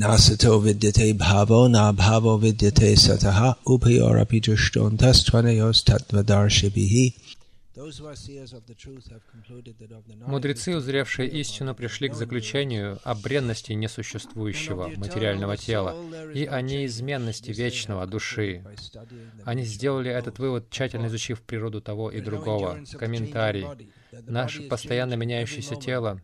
Nasato vidyate bhavo na bhavo vidyate sataha upayorapi drishtontas tvanayos tattvadarshibihi. Мудрецы, узревшие истину, пришли к заключению о бренности несуществующего материального тела и о неизменности вечного души. Они сделали этот вывод, тщательно изучив природу того и другого. Комментарий. Наше постоянно меняющееся тело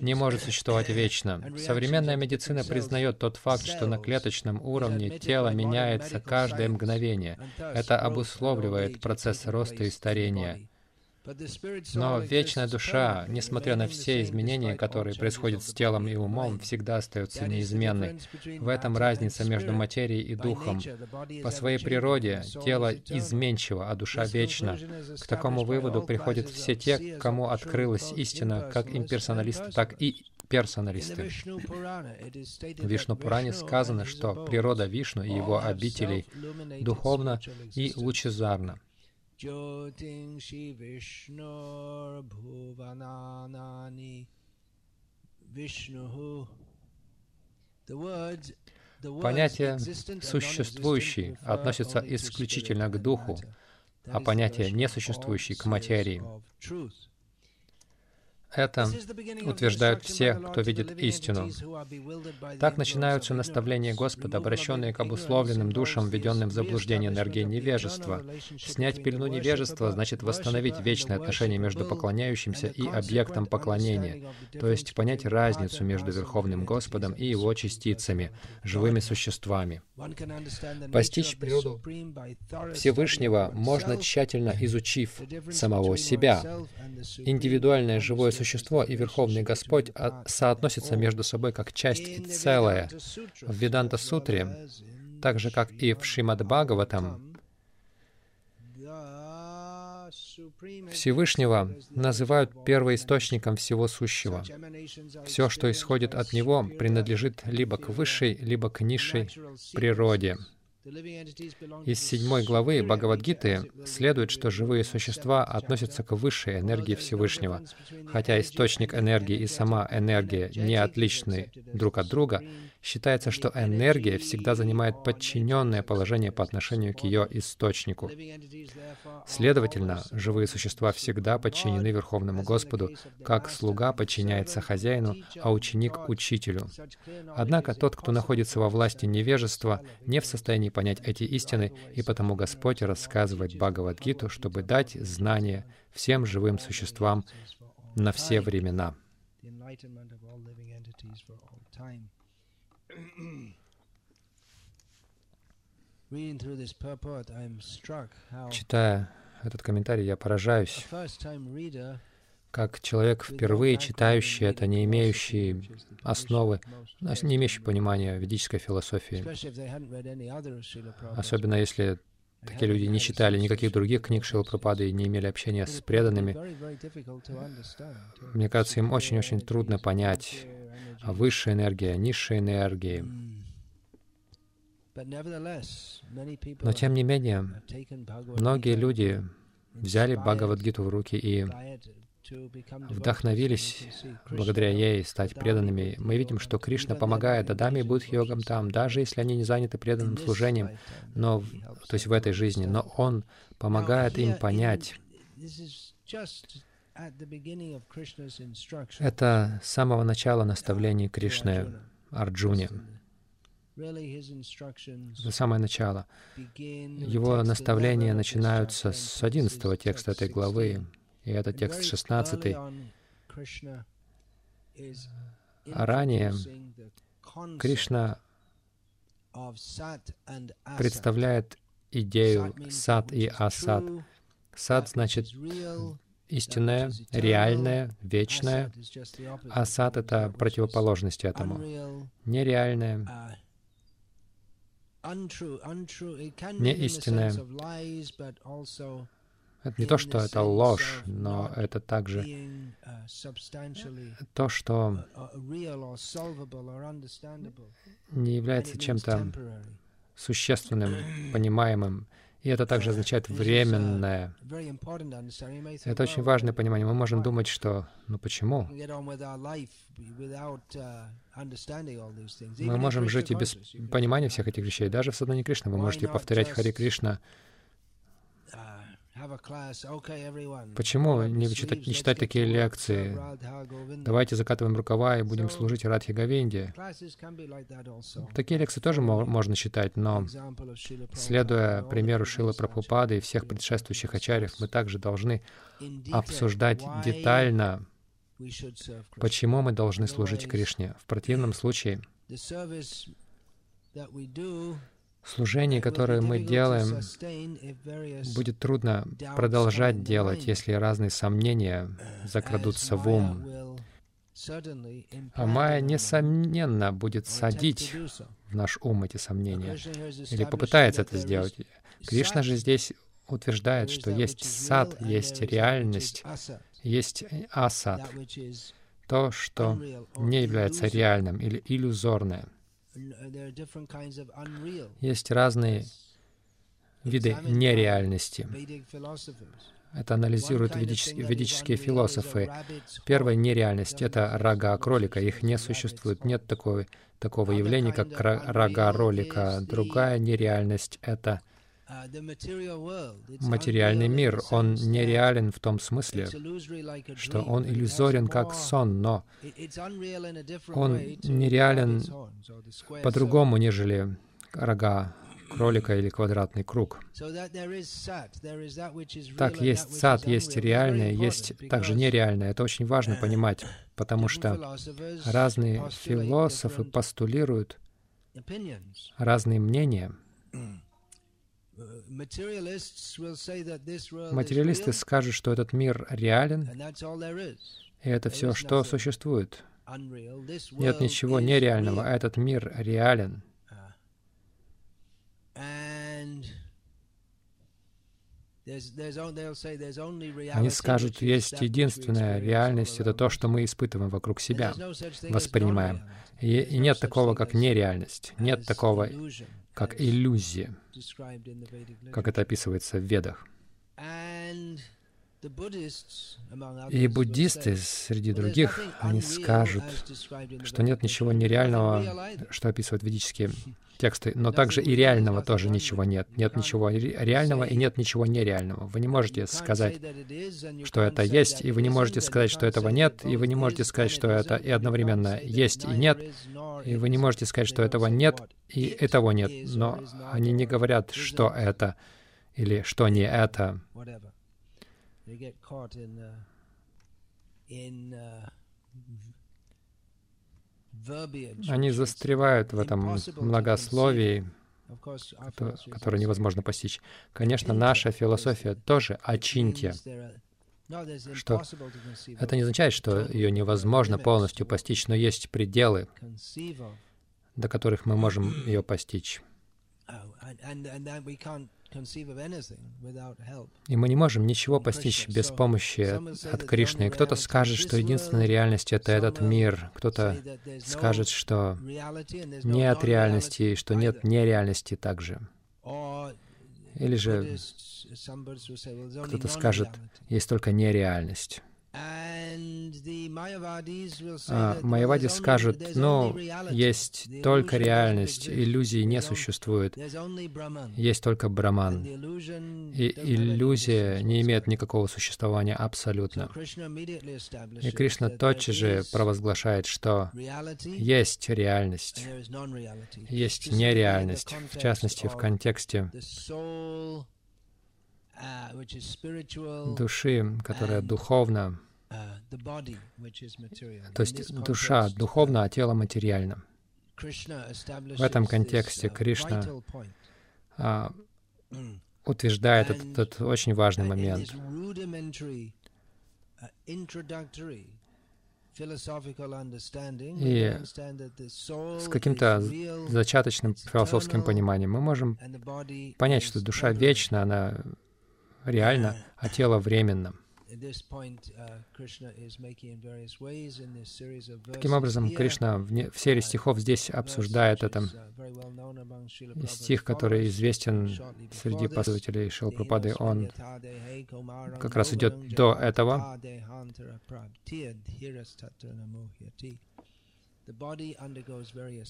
не может существовать вечно. Современная медицина признает тот факт, что на клеточном уровне тело меняется каждое мгновение. Это обусловливает процесс роста и старения. Но вечная душа, несмотря на все изменения, которые происходят с телом и умом, всегда остается неизменной. В этом разница между материей и духом. По своей природе тело изменчиво, а душа вечна. К такому выводу приходят все те, кому открылась истина, как имперсоналисты, так и персоналисты. В Вишну Пуране сказано, что природа Вишну и его обителей духовна и лучезарна. Vishnur Bhuvananani Vishnuhu. Понятие «существующий» относится исключительно к духу, а понятие «несуществующий» — к материи. Это утверждают все, кто видит истину. Так начинаются наставления Господа, обращенные к обусловленным душам, введенным в заблуждение энергии невежества. Снять пелену невежества значит восстановить вечное отношение между поклоняющимся и объектом поклонения, то есть понять разницу между Верховным Господом и Его частицами, живыми существами. Постичь природу Всевышнего можно тщательно изучив самого себя. Индивидуальное живое существо существо и Верховный Господь а, соотносятся между собой как часть и целое. В Веданта Сутре, так же как и в Шримад Бхагаватам, Всевышнего называют первоисточником всего сущего. Все, что исходит от Него, принадлежит либо к высшей, либо к низшей природе. Из седьмой главы Бхагавадгиты следует, что живые существа относятся к высшей энергии Всевышнего. Хотя источник энергии и сама энергия не отличны друг от друга, считается, что энергия всегда занимает подчиненное положение по отношению к ее источнику. Следовательно, живые существа всегда подчинены Верховному Господу, как слуга подчиняется хозяину, а ученик — учителю. Однако тот, кто находится во власти невежества, не в состоянии понять эти истины, и потому Господь рассказывает Бхагавадгиту, чтобы дать знания всем живым существам на все времена. Читая этот комментарий, я поражаюсь, как человек, впервые читающий это, не имеющий основы, не имеющий понимания ведической философии, особенно если такие люди не читали никаких других книг Шилапрапады и не имели общения с преданными, мне кажется, им очень-очень трудно понять высшая энергия, низшая энергия. Но тем не менее, многие люди взяли Бхагавадгиту в руки и вдохновились благодаря ей стать преданными. Мы видим, что Кришна помогает Адаме и Будх-йогам там, даже если они не заняты преданным служением, но, то есть в этой жизни, но Он помогает им понять. Это с самого начала наставлений Кришны Арджуне. За самое начало. Его наставления начинаются с 11 текста этой главы, и это текст 16. А ранее Кришна представляет идею сад и асад. Сад значит истинное, реальное, вечное, а сад — это противоположность этому. Нереальное, не истинное. Это не то, что это ложь, но это также то, что не является чем-то существенным, понимаемым И это также означает временное. Это очень важное понимание. Мы можем думать, что ну почему? Мы можем жить и без понимания всех этих вещей. Даже в Садхане Кришна вы можете повторять Хари Кришна Почему не читать, не читать такие лекции? Давайте закатываем рукава и будем служить Радхи Говинде. Такие лекции тоже можно читать, но следуя примеру Шилы Прабхупады и всех предшествующих ачарьев, мы также должны обсуждать детально, почему мы должны служить Кришне. В противном случае Служение, которое мы делаем, будет трудно продолжать делать, если разные сомнения закрадутся в ум. А Майя, несомненно, будет садить в наш ум эти сомнения, или попытается это сделать. Кришна же здесь утверждает, что есть сад, есть реальность, есть асад, то, что не является реальным или иллюзорное — есть разные виды нереальности. Это анализируют ведические, ведические философы. Первая нереальность — это рога кролика. Их не существует. Нет такой, такого явления, как рога ролика. Другая нереальность — это материальный мир. Он нереален в том смысле, что он иллюзорен как сон, но он нереален по-другому, нежели рога кролика или квадратный круг. Так, есть сад, есть реальное, есть также нереальное. Это очень важно понимать, потому что разные философы постулируют разные мнения. Материалисты скажут, что этот мир реален, и это все, что существует. Нет ничего нереального, а этот мир реален. Они скажут, есть единственная реальность, это то, что мы испытываем вокруг себя, воспринимаем. И, и нет такого, как нереальность, нет такого, как иллюзия, как это описывается в Ведах. И буддисты среди других, они скажут, что нет ничего нереального, что описывают ведические тексты, но также и реального тоже ничего нет. Нет ничего реального и нет ничего нереального. Вы не можете сказать, что это есть, и вы не можете сказать, что этого нет, и вы не можете сказать, что это и одновременно есть и нет, и вы не можете сказать, что этого нет и этого нет. Но они не говорят, что это или что не это. They get caught in, uh, in uh, они застревают в этом многословии, которое невозможно постичь. Конечно, наша философия тоже очиньте, что это не означает, что ее невозможно полностью постичь, но есть пределы, до которых мы можем ее постичь. И мы не можем ничего постичь без помощи от Кришны. Кто-то скажет, что единственная реальность — это этот мир. Кто-то скажет, что нет реальности, что нет нереальности также. Или же кто-то скажет, есть только нереальность. А майявади скажут, ну, есть только реальность, иллюзии не существует, есть только браман. И иллюзия не имеет никакого существования абсолютно. И Кришна тотчас же провозглашает, что есть реальность, есть нереальность, в частности, в контексте души, которая духовна, то есть душа духовна, а тело материально. В этом контексте Кришна а, утверждает этот, этот очень важный момент. И с каким-то зачаточным философским пониманием. Мы можем понять, что душа вечна, она реальна, а тело временно. Таким образом, Кришна в, серии стихов здесь обсуждает это. И стих, который известен среди последователей Шилпрапады, он как раз идет до этого.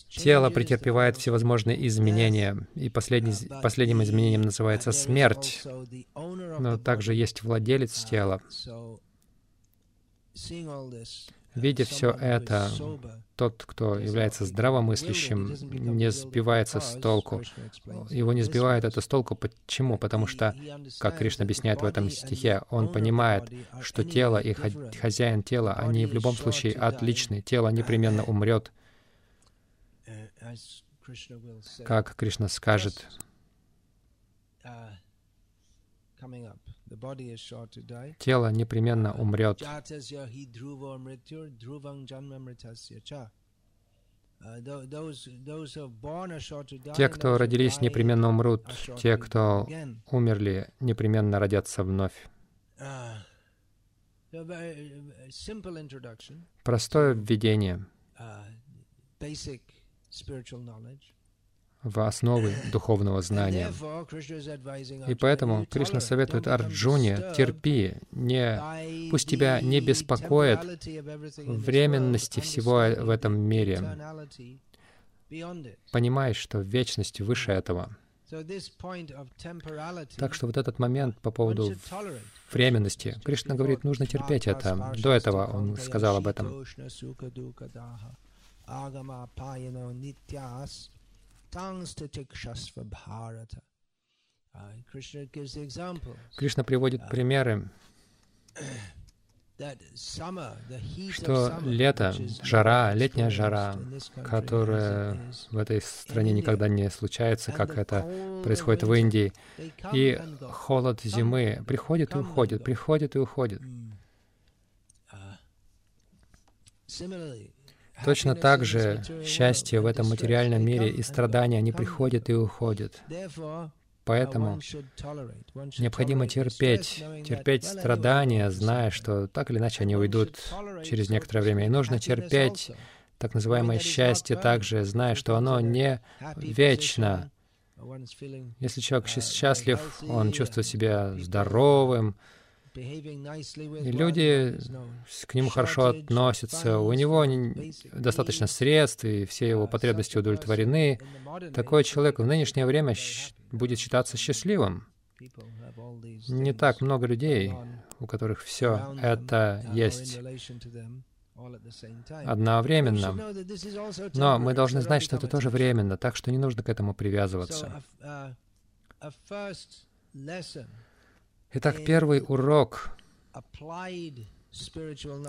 Тело претерпевает всевозможные изменения, и последний, последним изменением называется смерть. Но также есть владелец тела. Видя все это, тот, кто является здравомыслящим, не сбивается с толку. Его не сбивает это с толку. Почему? Потому что, как Кришна объясняет в этом стихе, он понимает, что тело и хозяин тела, они в любом случае отличны. Тело непременно умрет. Как Кришна скажет, тело непременно умрет. Те, кто родились, непременно умрут. Те, кто умерли, непременно родятся вновь. Простое введение в основы духовного знания. И поэтому Кришна советует Арджуне, терпи, не, пусть тебя не беспокоит временности всего в этом мире. Понимай, что вечность выше этого. Так что вот этот момент по поводу временности, Кришна говорит, нужно терпеть это. До этого он сказал об этом. Кришна приводит примеры, что лето, жара, летняя жара, которая в этой стране никогда не случается, как это происходит в Индии, и холод зимы приходит и уходит, приходит и уходит. Точно так же счастье в этом материальном мире и страдания, они приходят и уходят. Поэтому необходимо терпеть, терпеть страдания, зная, что так или иначе они уйдут через некоторое время. И нужно терпеть так называемое счастье также, зная, что оно не вечно. Если человек счастлив, он чувствует себя здоровым, и люди к нему хорошо относятся, у него достаточно средств, и все его потребности удовлетворены. Такой человек в нынешнее время будет считаться счастливым. Не так много людей, у которых все это есть одновременно. Но мы должны знать, что это тоже временно, так что не нужно к этому привязываться. Итак, первый урок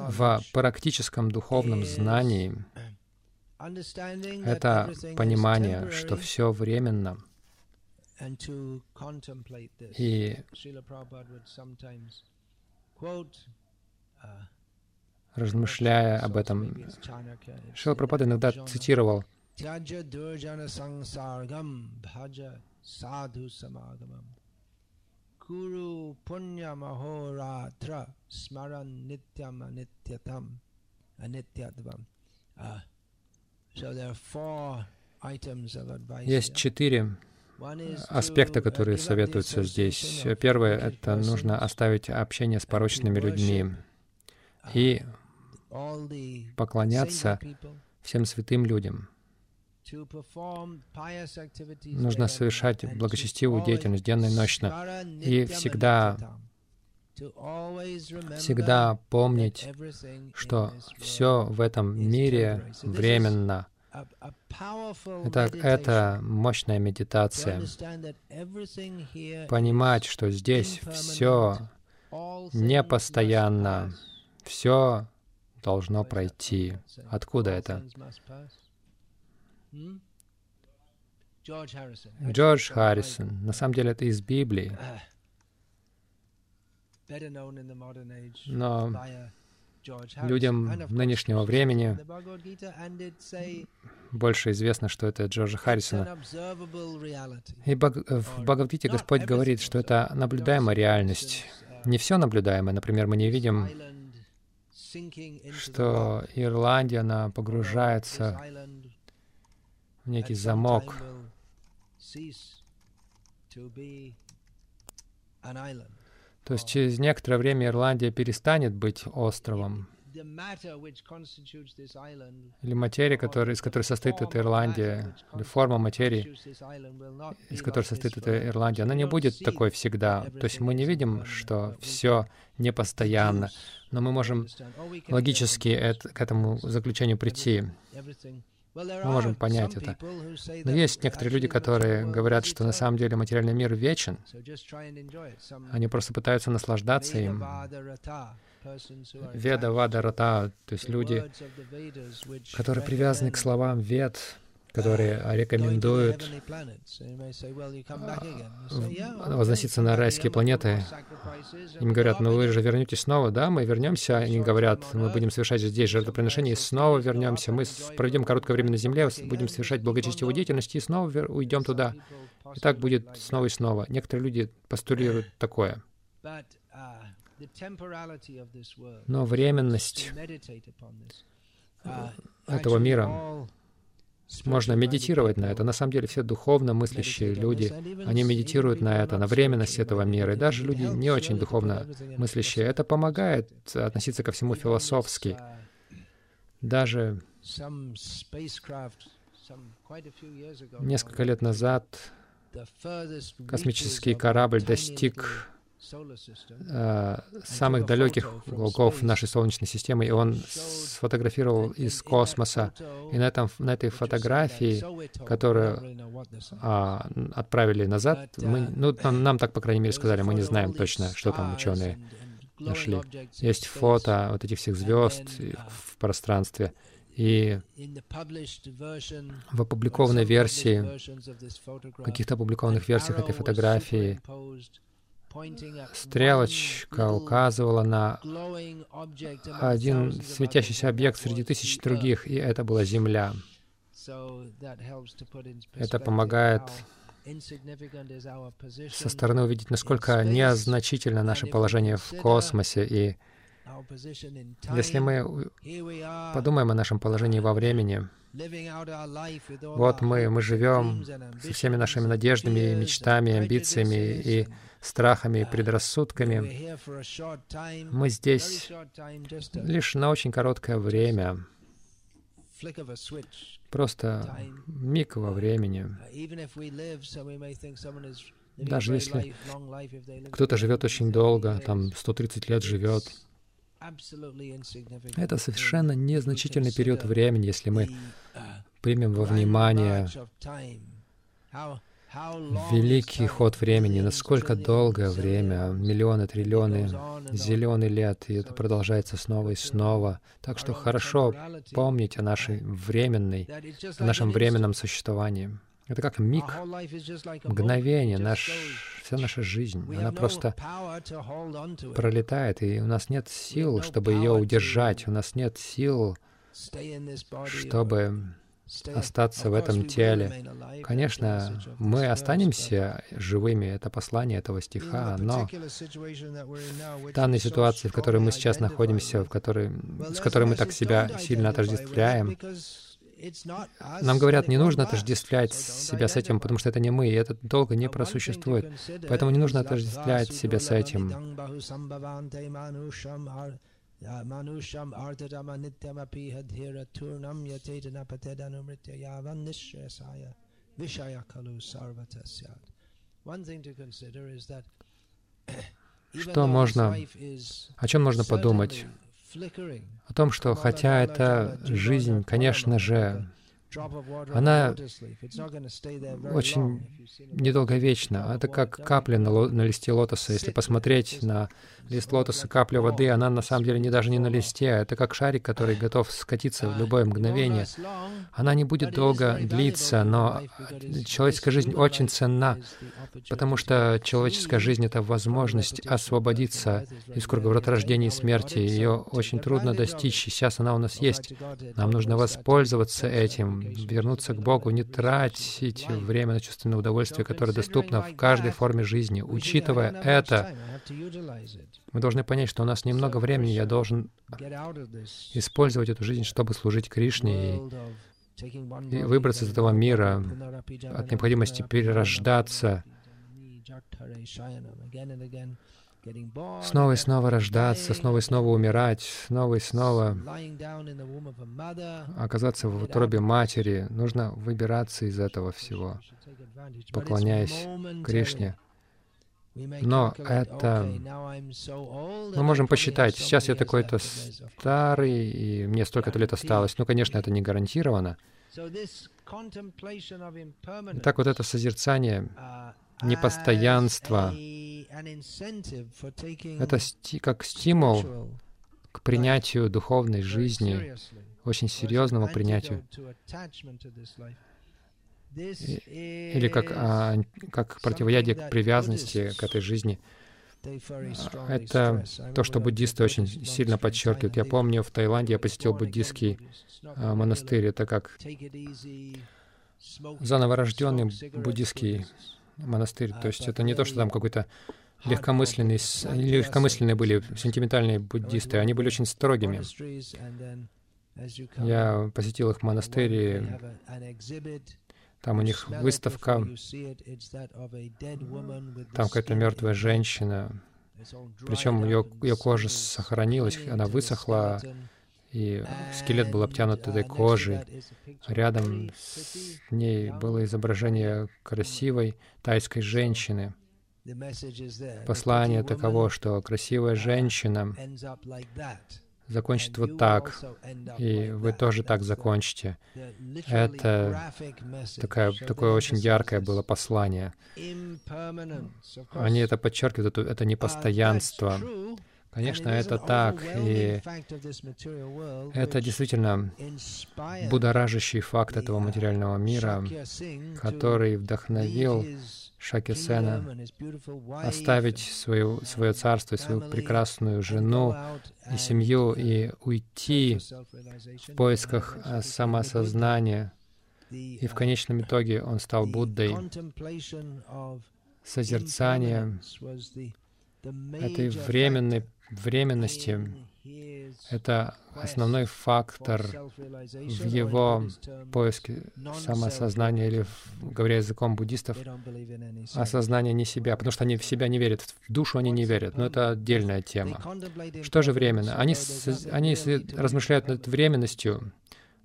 в практическом духовном знании — это понимание, что все временно. И размышляя об этом, Шила Прабхупада иногда цитировал Kuru punya mahoratra smaran nityam anityatam anityatvam. Есть четыре аспекта, которые советуются здесь. Первое — это нужно оставить общение с порочными людьми и поклоняться всем святым людям. Нужно совершать благочестивую деятельность денно и ночно и всегда, всегда помнить, что все в этом мире временно. Итак, это мощная медитация. Понимать, что здесь все непостоянно, все должно пройти. Откуда это? Джордж Харрисон. На самом деле это из Библии. Но людям нынешнего времени больше известно, что это Джорджа Харрисона. И в Бхагавдите Господь говорит, что это наблюдаемая реальность. не все наблюдаемое. Например, мы не видим, что Ирландия, она погружается некий замок. То есть через некоторое время Ирландия перестанет быть островом. Или материя, которая, из которой состоит эта Ирландия, или форма материи, из которой состоит эта Ирландия, она не будет такой всегда. То есть мы не видим, что все непостоянно, но мы можем логически это, к этому заключению прийти. Мы можем понять это. Но есть некоторые люди, которые говорят, что на самом деле материальный мир вечен. Они просто пытаются наслаждаться им. Веда, Вада, Рата, то есть люди, которые привязаны к словам Вед, которые рекомендуют возноситься на райские планеты. Им говорят, ну вы же вернетесь снова, да, мы вернемся. Они говорят, мы будем совершать здесь жертвоприношение, и снова вернемся. Мы проведем короткое время на Земле, будем совершать благочестивую деятельность, и снова уйдем туда. И так будет снова и снова. Некоторые люди постулируют такое. Но временность этого мира можно медитировать на это. На самом деле все духовно мыслящие люди, они медитируют на это, на временность этого мира. И даже люди не очень духовно мыслящие. Это помогает относиться ко всему философски. Даже несколько лет назад космический корабль достиг самых далеких уголков нашей Солнечной системы, и он сфотографировал из космоса. И на, этом, на этой фотографии, которую а, отправили назад, мы, ну, нам, нам так, по крайней мере, сказали, мы не знаем точно, что там ученые нашли. Есть фото вот этих всех звезд в пространстве. И в опубликованной версии, в каких-то опубликованных версиях этой фотографии Стрелочка указывала на один светящийся объект среди тысяч других, и это была Земля. Это помогает со стороны увидеть, насколько незначительно наше положение в космосе. И если мы подумаем о нашем положении во времени, вот мы, мы живем со всеми нашими надеждами, мечтами, амбициями и страхами и предрассудками. Мы здесь лишь на очень короткое время, просто миг во времени. Даже если кто-то живет очень долго, там 130 лет живет, это совершенно незначительный период времени, если мы примем во внимание великий ход времени, насколько долгое время, миллионы, триллионы, зеленый лет, и это продолжается снова и снова. Так что хорошо помнить о нашей временной, о нашем временном существовании. Это как миг, мгновение, наш, вся наша жизнь. Она просто пролетает, и у нас нет сил, чтобы ее удержать. У нас нет сил, чтобы остаться в этом теле. Конечно, мы останемся живыми, это послание этого стиха, но в данной ситуации, в которой мы сейчас находимся, в которой, с которой мы так себя сильно отождествляем, нам говорят, не нужно отождествлять себя с этим, потому что это не мы, и это долго не просуществует. Поэтому не нужно отождествлять себя с этим. Manusham ardadama nityamapi hadhira turnam yatedana patedhanumritya yavan nishrasaya vishaya kalu sarvatasyat. One thing to consider is that что можно, о чем можно подумать? О том, что хотя эта жизнь, конечно же, она очень недолговечна. Это как капля на, на листе лотоса. Если посмотреть на лист лотоса, капля воды, она на самом деле не даже не на листе. Это как шарик, который готов скатиться в любое мгновение. Она не будет долго длиться, но человеческая жизнь очень ценна, потому что человеческая жизнь — это возможность освободиться из круговорота рождения и смерти. Ее очень трудно достичь. Сейчас она у нас есть. Нам нужно воспользоваться этим, вернуться к Богу, не тратить время на чувственное удовольствие, которое доступно в каждой форме жизни. Учитывая это, мы должны понять, что у нас немного времени, я должен использовать эту жизнь, чтобы служить Кришне и, и выбраться из этого мира от необходимости перерождаться, снова и снова рождаться, снова и снова умирать, снова и снова оказаться в утробе матери. Нужно выбираться из этого всего, поклоняясь Кришне. Но это... Мы можем посчитать, сейчас я такой-то старый, и мне столько-то лет осталось. Ну, конечно, это не гарантированно. Так вот это созерцание непостоянства, это сти как стимул к принятию духовной жизни, очень серьезному принятию. Или как, а, как противоядие к привязанности к этой жизни. Это то, что буддисты очень сильно подчеркивают. Я помню, в Таиланде я посетил буддийский а, монастырь. Это как заново буддийский монастырь. То есть это не то, что там какой-то легкомысленный, легкомысленные были сентиментальные буддисты, они были очень строгими. Я посетил их монастырь, там у них выставка, там какая-то мертвая женщина, причем ее, ее кожа сохранилась, она высохла, и скелет был обтянут этой кожей. Рядом с ней было изображение красивой тайской женщины. Послание таково, что красивая женщина закончит вот так, и вы тоже так закончите. Это такая, такое очень яркое было послание. Они это подчеркивают, это, это непостоянство. Конечно, это так, и это действительно будоражащий факт этого материального мира, который вдохновил Шакисена оставить свою, свое царство, свою прекрасную жену и семью и уйти в поисках э, самосознания. И в конечном итоге он стал Буддой. Созерцание этой временной временности — это основной фактор в его поиске самоосознания, или, говоря языком буддистов, осознание не себя, потому что они в себя не верят, в душу они не верят, но это отдельная тема. Что же временно? Они, они размышляют над временностью,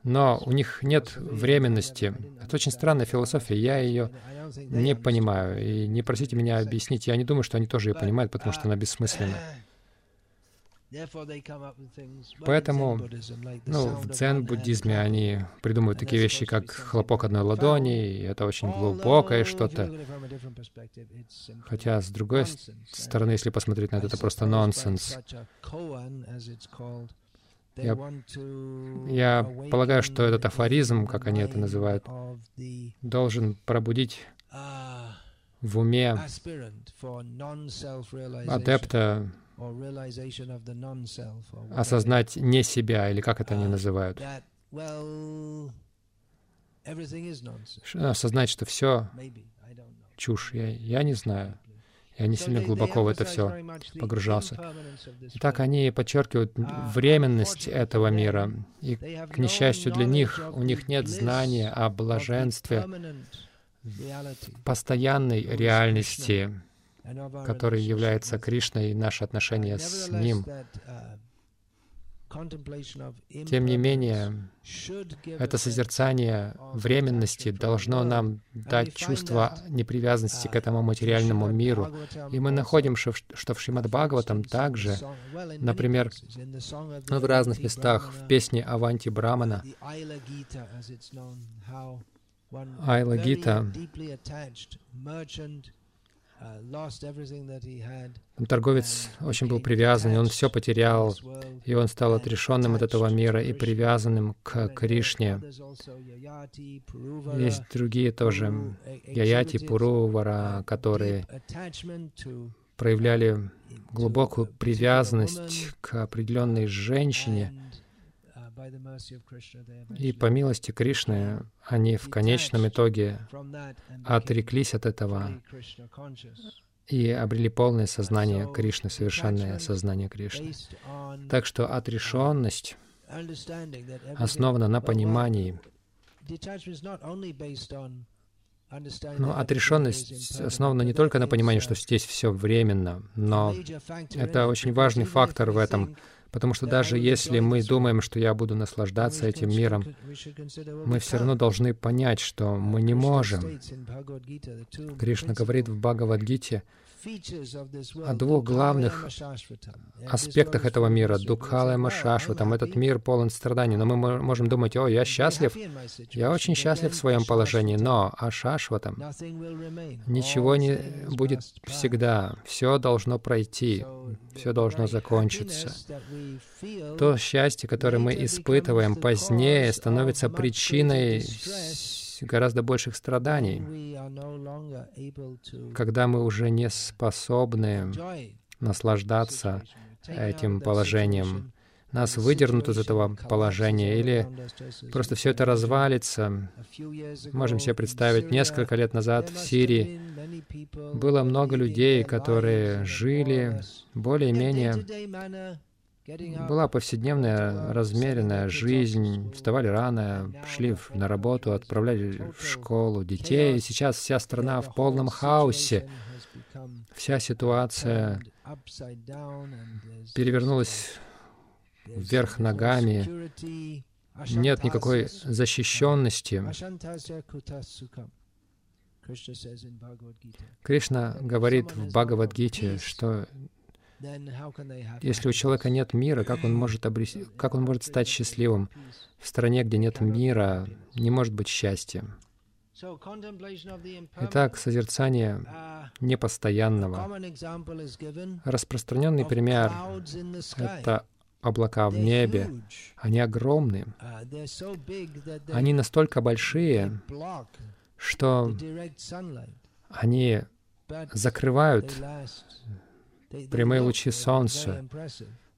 но у них нет временности. Это очень странная философия, я ее не понимаю, и не просите меня объяснить, я не думаю, что они тоже ее понимают, потому что она бессмысленна. Поэтому ну, в дзен-буддизме они придумывают такие вещи, как хлопок одной ладони, и это очень глубокое что-то. Хотя, с другой стороны, если посмотреть на это, это просто нонсенс. Я, я полагаю, что этот афоризм, как они это называют, должен пробудить ah, в уме адепта осознать не себя, или как это они uh, называют. Осознать, что все чушь. Я, я не знаю. Я не сильно глубоко в это все погружался. так они подчеркивают uh, временность этого мира. И, к несчастью для них, у них нет знания о блаженстве постоянной реальности который является Кришной, и наши отношения с Ним. Тем не менее, это созерцание временности должно нам дать чувство непривязанности к этому материальному миру. И мы находим, что в Шримад Бхагаватам также, например, в разных местах, в песне Аванти Брамана, Айла Гита, Торговец очень был привязан, и он все потерял, и он стал отрешенным от этого мира и привязанным к Кришне. Есть другие тоже, Яяти, Пурувара, которые проявляли глубокую привязанность к определенной женщине, И по милости Кришны они в конечном итоге отреклись от этого и обрели полное сознание Кришны, совершенное сознание Кришны. Так что отрешенность основана на понимании. Но отрешенность основана не только на понимании, что здесь все временно, но это очень важный фактор в этом, Потому что даже если мы думаем, что я буду наслаждаться этим миром, мы все равно должны понять, что мы не можем. Кришна говорит в Бхагавадгите, о двух главных аспектах этого мира — Дукхала и Машашва. Там этот мир полон страданий. Но мы можем думать, о, я счастлив, я очень счастлив в своем положении, но Ашашва там ничего не будет всегда. Все должно пройти, все должно закончиться. То счастье, которое мы испытываем позднее, становится причиной гораздо больших страданий, когда мы уже не способны наслаждаться этим положением. Нас выдернут из этого положения, или просто все это развалится. Можем себе представить, несколько лет назад в Сирии было много людей, которые жили более-менее была повседневная, размеренная жизнь, вставали рано, шли на работу, отправляли в школу детей. Сейчас вся страна в полном хаосе. Вся ситуация перевернулась вверх ногами. Нет никакой защищенности. Кришна говорит в Бхагавадгите, что если у человека нет мира, как он может, обрести, как он может стать счастливым? В стране, где нет мира, не может быть счастья. Итак, созерцание непостоянного. Распространенный пример — это облака в небе. Они огромные. Они настолько большие, что они закрывают прямые лучи солнца,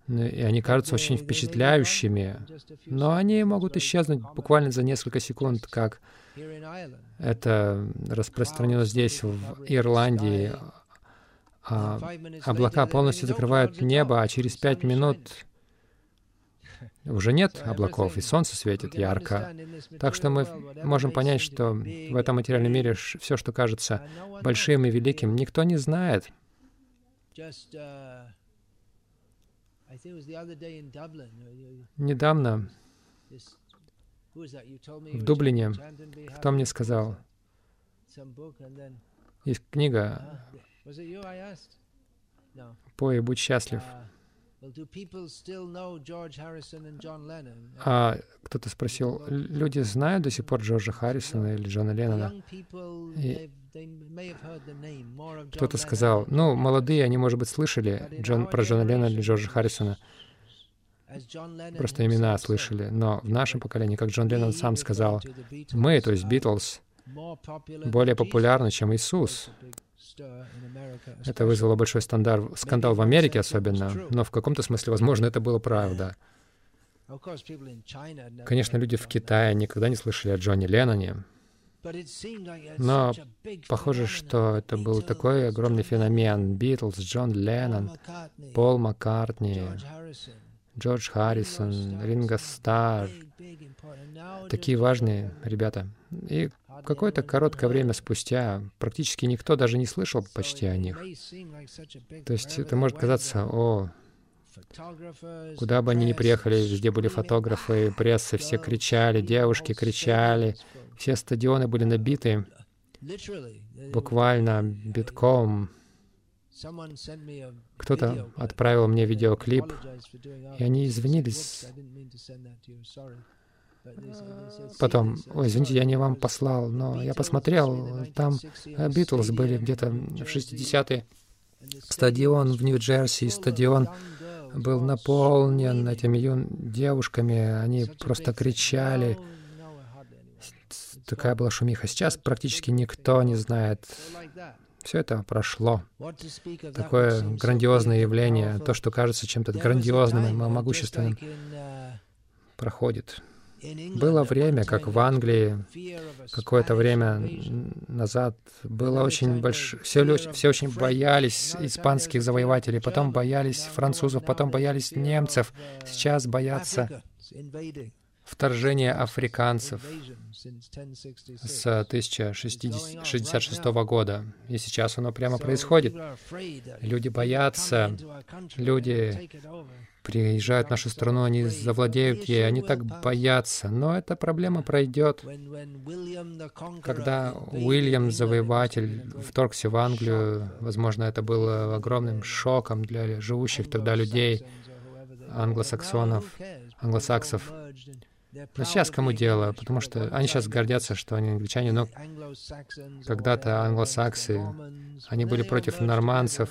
ну, и они кажутся очень впечатляющими, но они могут исчезнуть буквально за несколько секунд, как это распространено здесь, в Ирландии. А облака полностью закрывают небо, а через пять минут уже нет облаков, и солнце светит ярко. Так что мы можем понять, что в этом материальном мире все, что кажется большим и великим, никто не знает, Недавно в Дублине кто мне сказал, есть книга. Uh, «Пой будь счастлив». А кто-то спросил, люди знают до сих пор Джорджа Харрисона или Джона Леннона? И кто-то сказал, ну, молодые, они, может быть, слышали Джон, про Джона Леннона или Джорджа Харрисона, просто имена слышали. Но в нашем поколении, как Джон Леннон сам сказал, мы, то есть Битлз, более популярны, чем Иисус. Это вызвало большой стандар, скандал в Америке особенно, но в каком-то смысле, возможно, это было правда. Конечно, люди в Китае никогда не слышали о Джонни Ленноне, но похоже, что это был такой огромный феномен. Битлз, Джон Леннон, Пол Маккартни, Джордж Харрисон, Ринго Стар. Такие важные ребята. И какое-то короткое время спустя практически никто даже не слышал почти о них. То есть это может казаться, о, куда бы они ни приехали, везде были фотографы, прессы, все кричали, девушки кричали, все стадионы были набиты, буквально битком. Кто-то отправил мне видеоклип, и они извинились. Потом, ой, извините, я не вам послал, но я посмотрел, там Битлз были где-то в 60-е. Стадион в Нью-Джерси, стадион был наполнен этими юн девушками, они просто кричали. Такая была шумиха. Сейчас практически никто не знает. Все это прошло. Такое грандиозное явление, то, что кажется чем-то грандиозным и могущественным проходит. Было время, как в Англии какое-то время назад было очень большое... Все, все очень боялись испанских завоевателей, потом боялись французов, потом боялись немцев. Сейчас боятся вторжения африканцев с 1066 года. И сейчас оно прямо происходит. Люди боятся, люди приезжают в нашу страну, они завладеют ей, они так боятся. Но эта проблема пройдет. Когда Уильям Завоеватель вторгся в Англию, возможно, это было огромным шоком для живущих тогда людей, англосаксонов, англосаксов. Но сейчас кому дело? Потому что они сейчас гордятся, что они англичане, но когда-то англосаксы, они были против норманцев,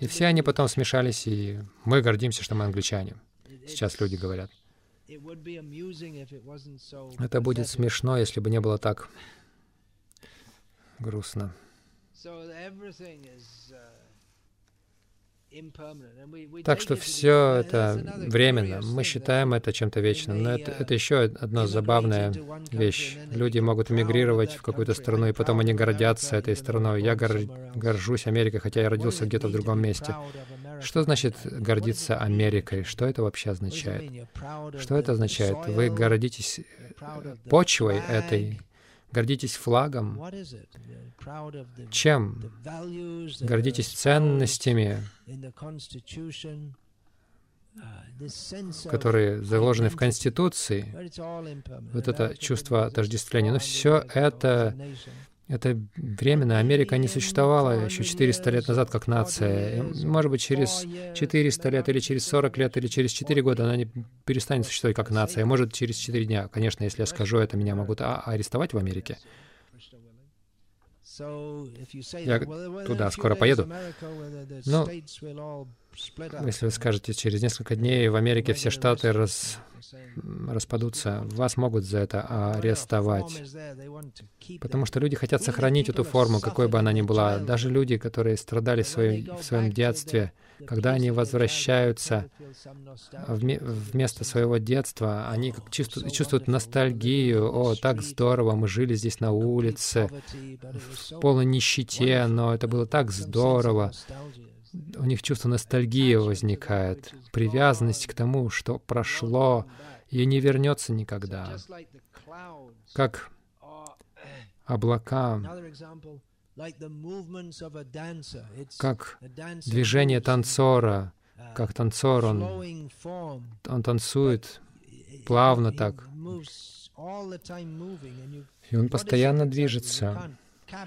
и все они потом смешались, и мы гордимся, что мы англичане. Сейчас люди говорят. Это будет смешно, если бы не было так грустно. Так что все это временно. Мы считаем это чем-то вечным. Но это, это еще одна забавная вещь. Люди могут эмигрировать в какую-то страну, и потом они гордятся этой страной. Я гор, горжусь Америкой, хотя я родился где-то в другом месте. Что значит гордиться Америкой? Что это вообще означает? Что это означает? Вы гордитесь почвой этой Гордитесь флагом. Чем? Гордитесь ценностями, которые заложены в Конституции. Вот это чувство отождествления. Но все это это временно. Америка не существовала еще 400 лет назад как нация. Может быть, через 400 лет или через 40 лет или через 4 года она не перестанет существовать как нация. Может, через 4 дня. Конечно, если я скажу это, меня могут а арестовать в Америке. Я туда скоро поеду. Но если вы скажете, через несколько дней в Америке все штаты раз, распадутся, вас могут за это арестовать. Потому что люди хотят сохранить эту форму, какой бы она ни была. Даже люди, которые страдали в своем, в своем детстве, когда они возвращаются вместо своего детства, они чувствуют, чувствуют ностальгию. О, так здорово, мы жили здесь на улице, в полной нищете, но это было так здорово у них чувство ностальгии возникает, привязанность к тому, что прошло и не вернется никогда. Как облака, как движение танцора, как танцор, он, он танцует плавно так, и он постоянно движется.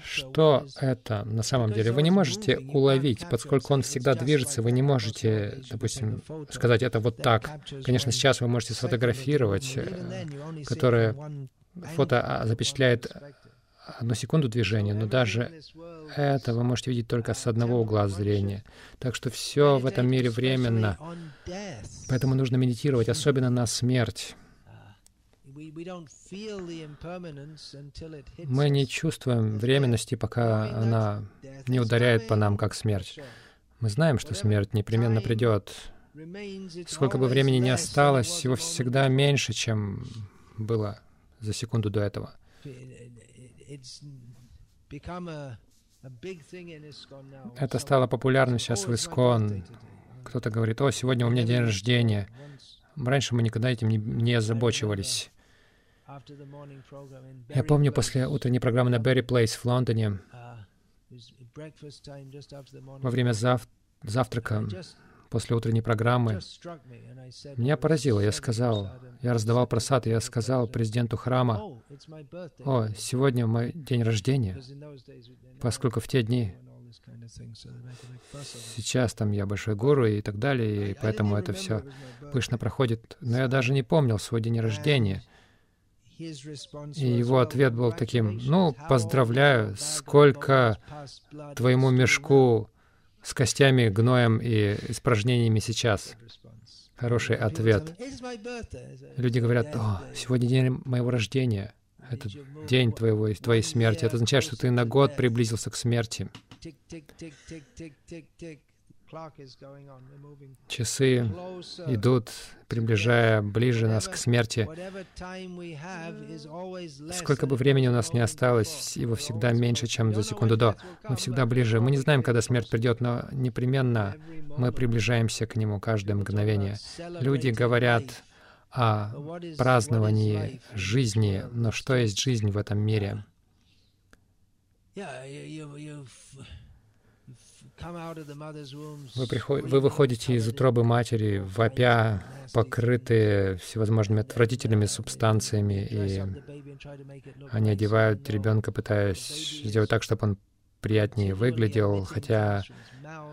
Что это на самом деле? Вы не можете уловить, поскольку он всегда движется, вы не можете, допустим, сказать это вот так. Конечно, сейчас вы можете сфотографировать, э, которое фото а, запечатляет одну секунду движения, но даже это вы можете видеть только с одного угла зрения. Так что все в этом мире временно. Поэтому нужно медитировать, особенно на смерть. Мы не чувствуем временности, пока она не ударяет по нам, как смерть. Мы знаем, что смерть непременно придет. Сколько бы времени ни осталось, его всегда меньше, чем было за секунду до этого. Это стало популярным сейчас в Искон. Кто-то говорит, о, сегодня у меня день рождения. Раньше мы никогда этим не, не озабочивались. Я помню, после утренней программы на Берри Плейс в Лондоне, во время зав завтрака, после утренней программы, меня поразило. Я сказал, я раздавал просад, и я сказал президенту храма, «О, сегодня мой день рождения», поскольку в те дни Сейчас там я большой гуру и так далее, и поэтому это все пышно проходит. Но я даже не помнил свой день рождения. И его ответ был таким, ну, поздравляю, сколько твоему мешку с костями, гноем и испражнениями сейчас. Хороший ответ. Люди говорят, о, сегодня день моего рождения. Это день твоего, твоей смерти. Это означает, что ты на год приблизился к смерти. Часы идут, приближая ближе нас к смерти. Сколько бы времени у нас не осталось, его всегда меньше, чем за секунду до. Мы всегда ближе. Мы не знаем, когда смерть придет, но непременно мы приближаемся к нему каждое мгновение. Люди говорят о праздновании жизни, но что есть жизнь в этом мире? Вы, приход... вы выходите из утробы матери, вопя, покрытые всевозможными отвратительными субстанциями, и они одевают ребенка, пытаясь сделать так, чтобы он приятнее выглядел, хотя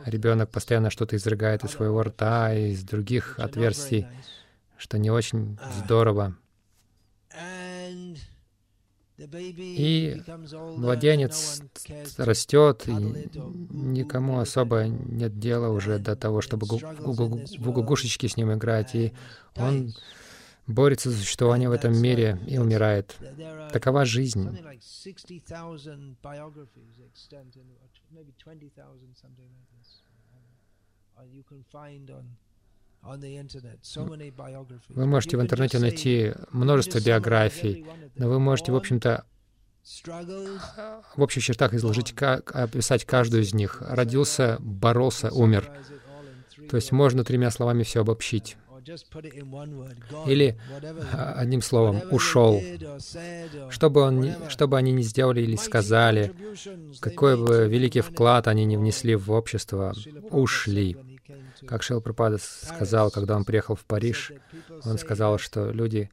ребенок постоянно что-то изрыгает из своего рта, из других отверстий, что не очень здорово. И младенец растет, и никому особо нет дела уже до того, чтобы в гугушечки с ним играть, и он борется за существование в этом мире и умирает. Такова жизнь. Вы можете в интернете найти множество биографий, но вы можете, в общем-то, в общих чертах изложить, как, описать каждую из них. Родился, боролся, умер. То есть можно тремя словами все обобщить. Или одним словом «ушел». Что бы, он, что бы они ни сделали или сказали, какой бы великий вклад они не внесли в общество, ушли. Как Шил Пропада сказал, когда он приехал в Париж, он сказал, что люди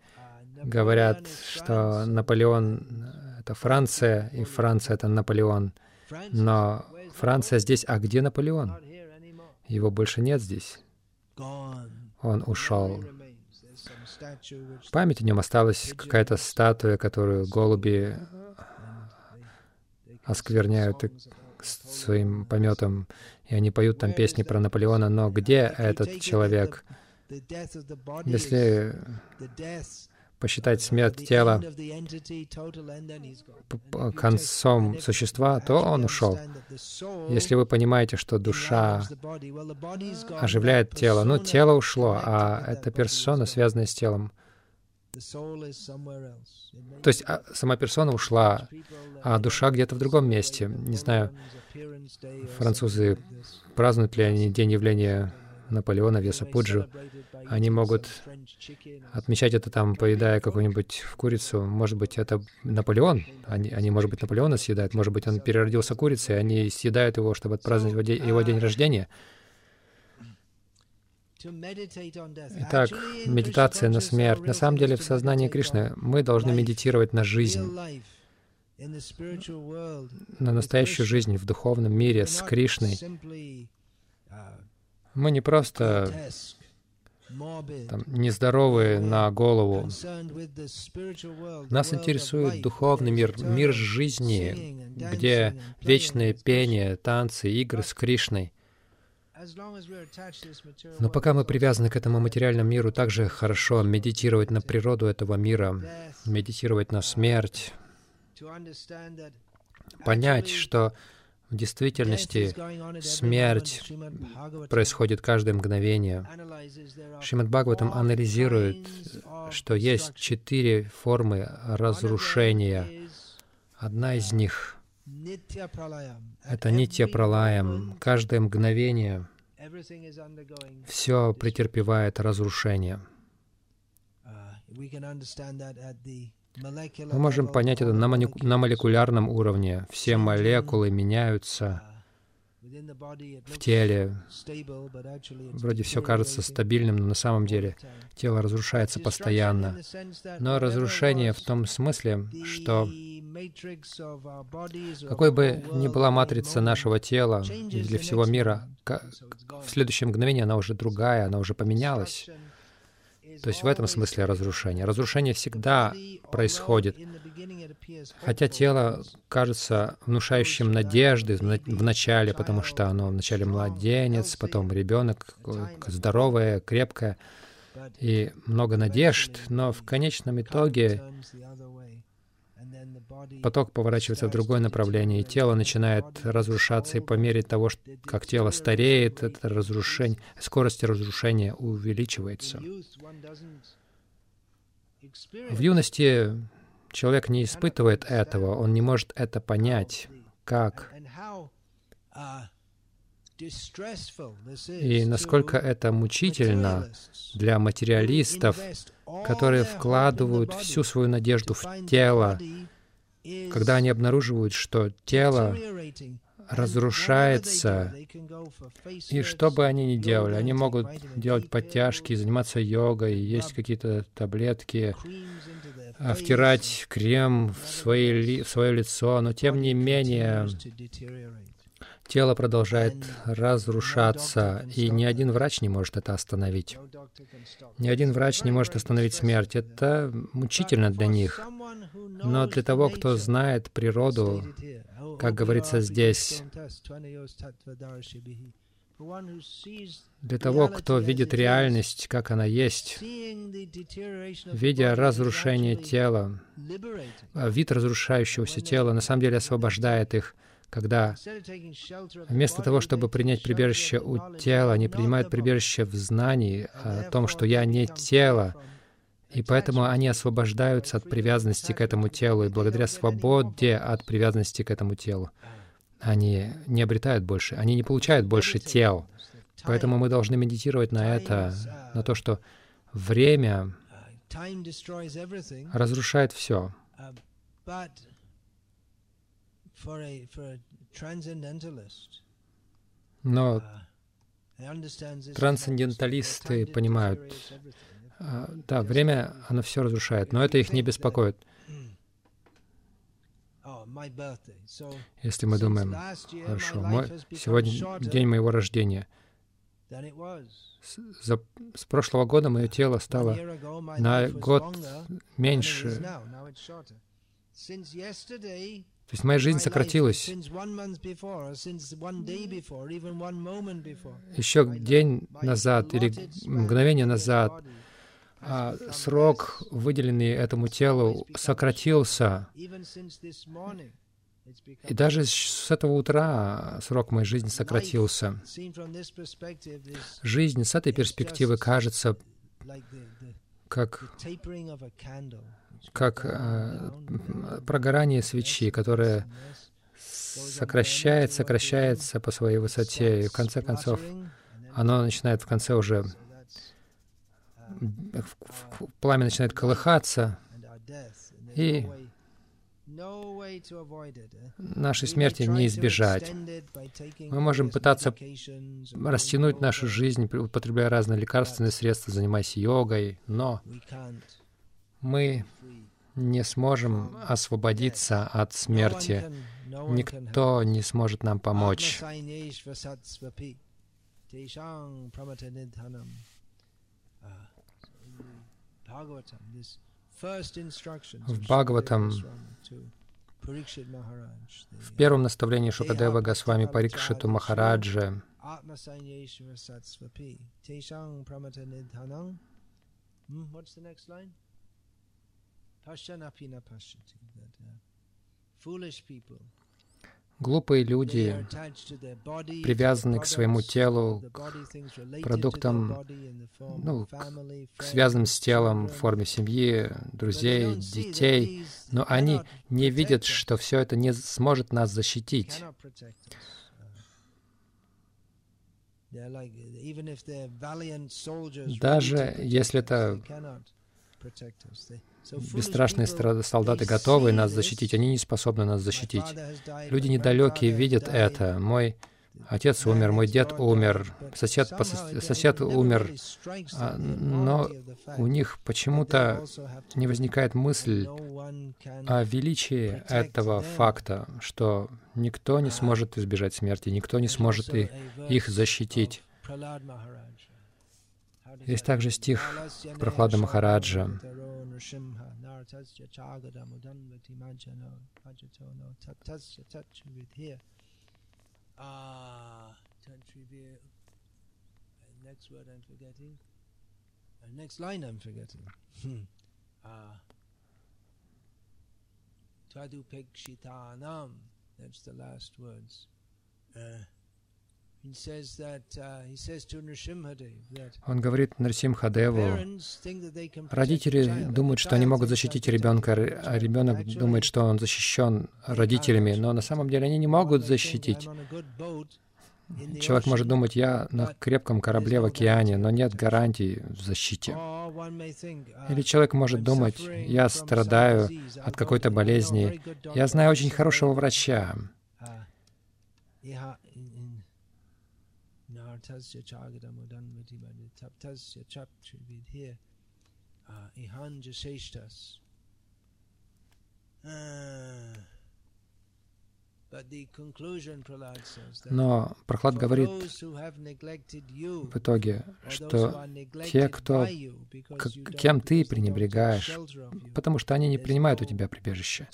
говорят, что Наполеон — это Франция, и Франция — это Наполеон. Но Франция здесь, а где Наполеон? Его больше нет здесь. Он ушел. Память о нем осталась какая-то статуя, которую голуби оскверняют своим пометом и они поют там песни про Наполеона, но где этот человек? Если посчитать смерть тела концом существа, то он ушел. Если вы понимаете, что душа оживляет тело, ну, тело ушло, а эта персона, связанная с телом, то есть а, сама персона ушла, а душа где-то в другом месте. Не знаю, французы празднуют ли они день явления Наполеона, Веса Пуджу. Они могут отмечать это там, поедая какую-нибудь курицу. Может быть, это Наполеон. Они, они, может быть, Наполеона съедают. Может быть, он переродился курицей, они съедают его, чтобы отпраздновать его день рождения. Итак, медитация на смерть. На самом деле, в сознании Кришны мы должны медитировать на жизнь, на настоящую жизнь в духовном мире с Кришной. Мы не просто там, нездоровые на голову. Нас интересует духовный мир, мир жизни, где вечное пение, танцы, игры с Кришной — но пока мы привязаны к этому материальному миру, также хорошо медитировать на природу этого мира, медитировать на смерть, понять, что в действительности смерть происходит каждое мгновение. Шримад Бхагаватам анализирует, что есть четыре формы разрушения. Одна из них — это нитья пралаям. Каждое мгновение все претерпевает разрушение. Мы можем понять это на, на молекулярном уровне. Все молекулы меняются в теле. Вроде все кажется стабильным, но на самом деле тело разрушается постоянно. Но разрушение в том смысле, что какой бы ни была матрица нашего тела или всего мира, в следующее мгновение она уже другая, она уже поменялась. То есть в этом смысле разрушение. Разрушение всегда происходит. Хотя тело кажется внушающим надежды в начале, потому что оно вначале младенец, потом ребенок, здоровое, крепкое, и много надежд, но в конечном итоге поток поворачивается в другое направление, и тело начинает разрушаться, и по мере того, как тело стареет, это разрушение, скорость разрушения увеличивается. В юности человек не испытывает этого, он не может это понять, как и насколько это мучительно для материалистов, которые вкладывают всю свою надежду в тело, когда они обнаруживают, что тело разрушается, и что бы они ни делали, они могут делать подтяжки, заниматься йогой, есть какие-то таблетки, а, втирать крем в, свои, в свое лицо, но тем не менее тело продолжает разрушаться, и ни один врач не может это остановить. Ни один врач не может остановить смерть. Это мучительно для них. Но для того, кто знает природу, как говорится здесь, для того, кто видит реальность, как она есть, видя разрушение тела, вид разрушающегося тела на самом деле освобождает их когда вместо того, чтобы принять прибежище у тела, они принимают прибежище в знании о том, что я не тело, и поэтому они освобождаются от привязанности к этому телу, и благодаря свободе от привязанности к этому телу они не обретают больше, они не получают больше тел. Поэтому мы должны медитировать на это, на то, что время разрушает все. Но трансценденталисты понимают, а, да, время, оно все разрушает, но это их не беспокоит. Если мы думаем, хорошо, мой, сегодня день моего рождения, за, с прошлого года мое тело стало на год меньше. То есть моя жизнь сократилась. Еще день назад или мгновение назад а, срок, выделенный этому телу, сократился. И даже с этого утра срок моей жизни сократился. Жизнь с этой перспективы кажется как как э, прогорание свечи, которое сокращает, сокращается по своей высоте, и в конце концов оно начинает в конце уже пламя начинает колыхаться, и нашей смерти не избежать. Мы можем пытаться растянуть нашу жизнь, употребляя разные лекарственные средства, занимаясь йогой, но мы не сможем освободиться от смерти. Никто не сможет нам помочь. В Бхагаватам, в первом наставлении Шукадева Госвами Парикшиту Махараджа, What's the next line? Глупые люди привязаны к своему телу, к продуктам, ну, к связанным с телом в форме семьи, друзей, детей, но они не видят, что все это не сможет нас защитить. Даже если это Бесстрашные солдаты готовы нас защитить, они не способны нас защитить. Люди недалекие видят это. Мой отец умер, мой дед умер, сосед, сосед умер, а, но у них почему-то не возникает мысль о величии этого факта, что никто не сможет избежать смерти, никто не сможет их защитить. Есть также стих Прохлада Махараджа. Next word I'm forgetting. Uh, next line I'm forgetting. uh, Tvadupekshitanam. That's the last words. Uh, Он говорит Нарсимхадеву, родители думают, что они могут защитить ребенка, а ребенок думает, что он защищен родителями, но на самом деле они не могут защитить. Человек может думать, я на крепком корабле в океане, но нет гарантий в защите. Или человек может думать, я страдаю от какой-то болезни, я знаю очень хорошего врача. Но Прохлад говорит в итоге, что те, кто, к- кем ты пренебрегаешь, потому что они не принимают у тебя прибежище,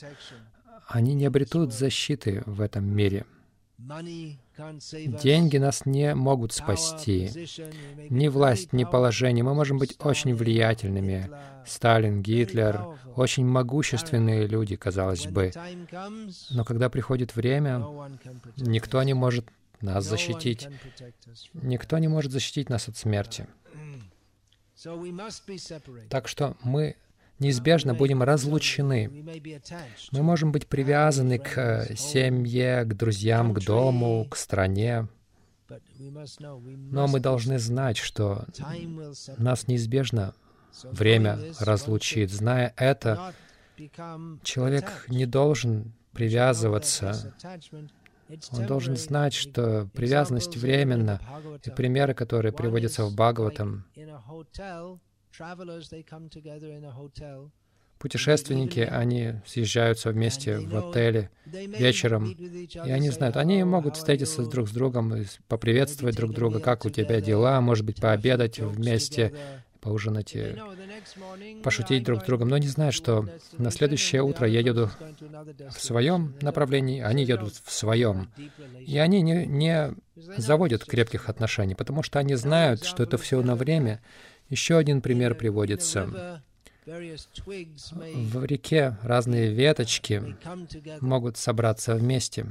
они не обретут защиты в этом мире. Деньги нас не могут спасти. Ни власть, ни положение. Мы можем быть очень влиятельными. Сталин, Гитлер, очень могущественные люди, казалось бы. Но когда приходит время, никто не может нас защитить. Никто не может защитить нас от смерти. Так что мы неизбежно будем разлучены. Мы можем быть привязаны к э, семье, к друзьям, к дому, к стране, но мы должны знать, что нас неизбежно время разлучит. Зная это, человек не должен привязываться. Он должен знать, что привязанность временна. И примеры, которые приводятся в Бхагаватам, Путешественники, они съезжаются вместе в отеле вечером, и они знают, они могут встретиться друг с другом и поприветствовать друг друга, как у тебя дела, может быть, пообедать вместе, поужинать, и пошутить друг с другом, но не знают, что на следующее утро я еду в своем направлении, они едут в своем. И они не, не заводят крепких отношений, потому что они знают, что это все на время. Еще один пример приводится. В реке разные веточки могут собраться вместе,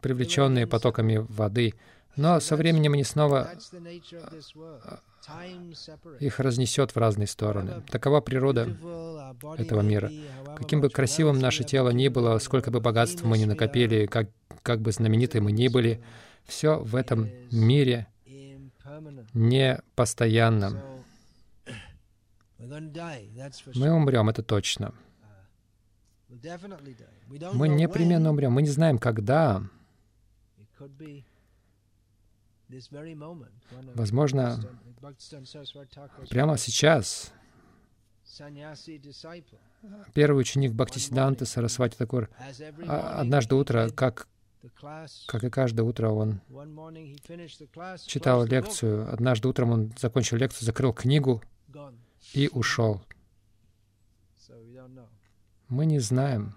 привлеченные потоками воды. Но со временем они снова их разнесет в разные стороны. Такова природа этого мира. Каким бы красивым наше тело ни было, сколько бы богатств мы ни накопили, как, как бы знамениты мы ни были, все в этом мире не постоянно. Мы умрем, это точно. Мы непременно умрем. Мы не знаем, когда. Возможно, прямо сейчас первый ученик Бхактисиданты Сарасвати Такур однажды утро, как, как и каждое утро, он читал лекцию. Однажды утром он закончил лекцию, закрыл книгу и ушел. Мы не знаем.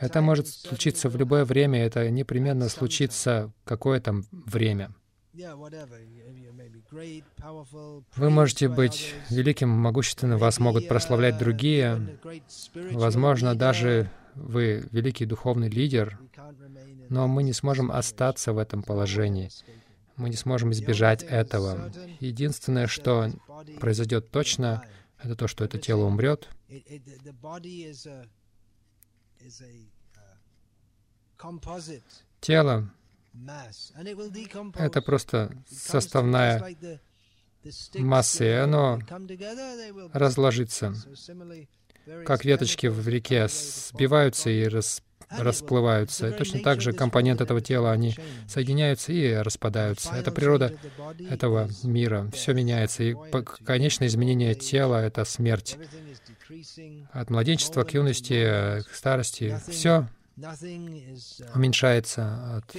Это может случиться в любое время, это непременно случится какое-то время. Вы можете быть великим, могущественным, вас могут прославлять другие. Возможно, даже вы великий духовный лидер, но мы не сможем остаться в этом положении. Мы не сможем избежать этого. Единственное, что произойдет точно, это то, что это тело умрет. Тело — это просто составная масса, и оно разложится, как веточки в реке сбиваются и рас, расплываются. И точно так же компоненты этого тела, они соединяются и распадаются. Это природа этого мира. Все меняется. И конечное изменение тела — это смерть. От младенчества к юности, к старости. Все уменьшается от,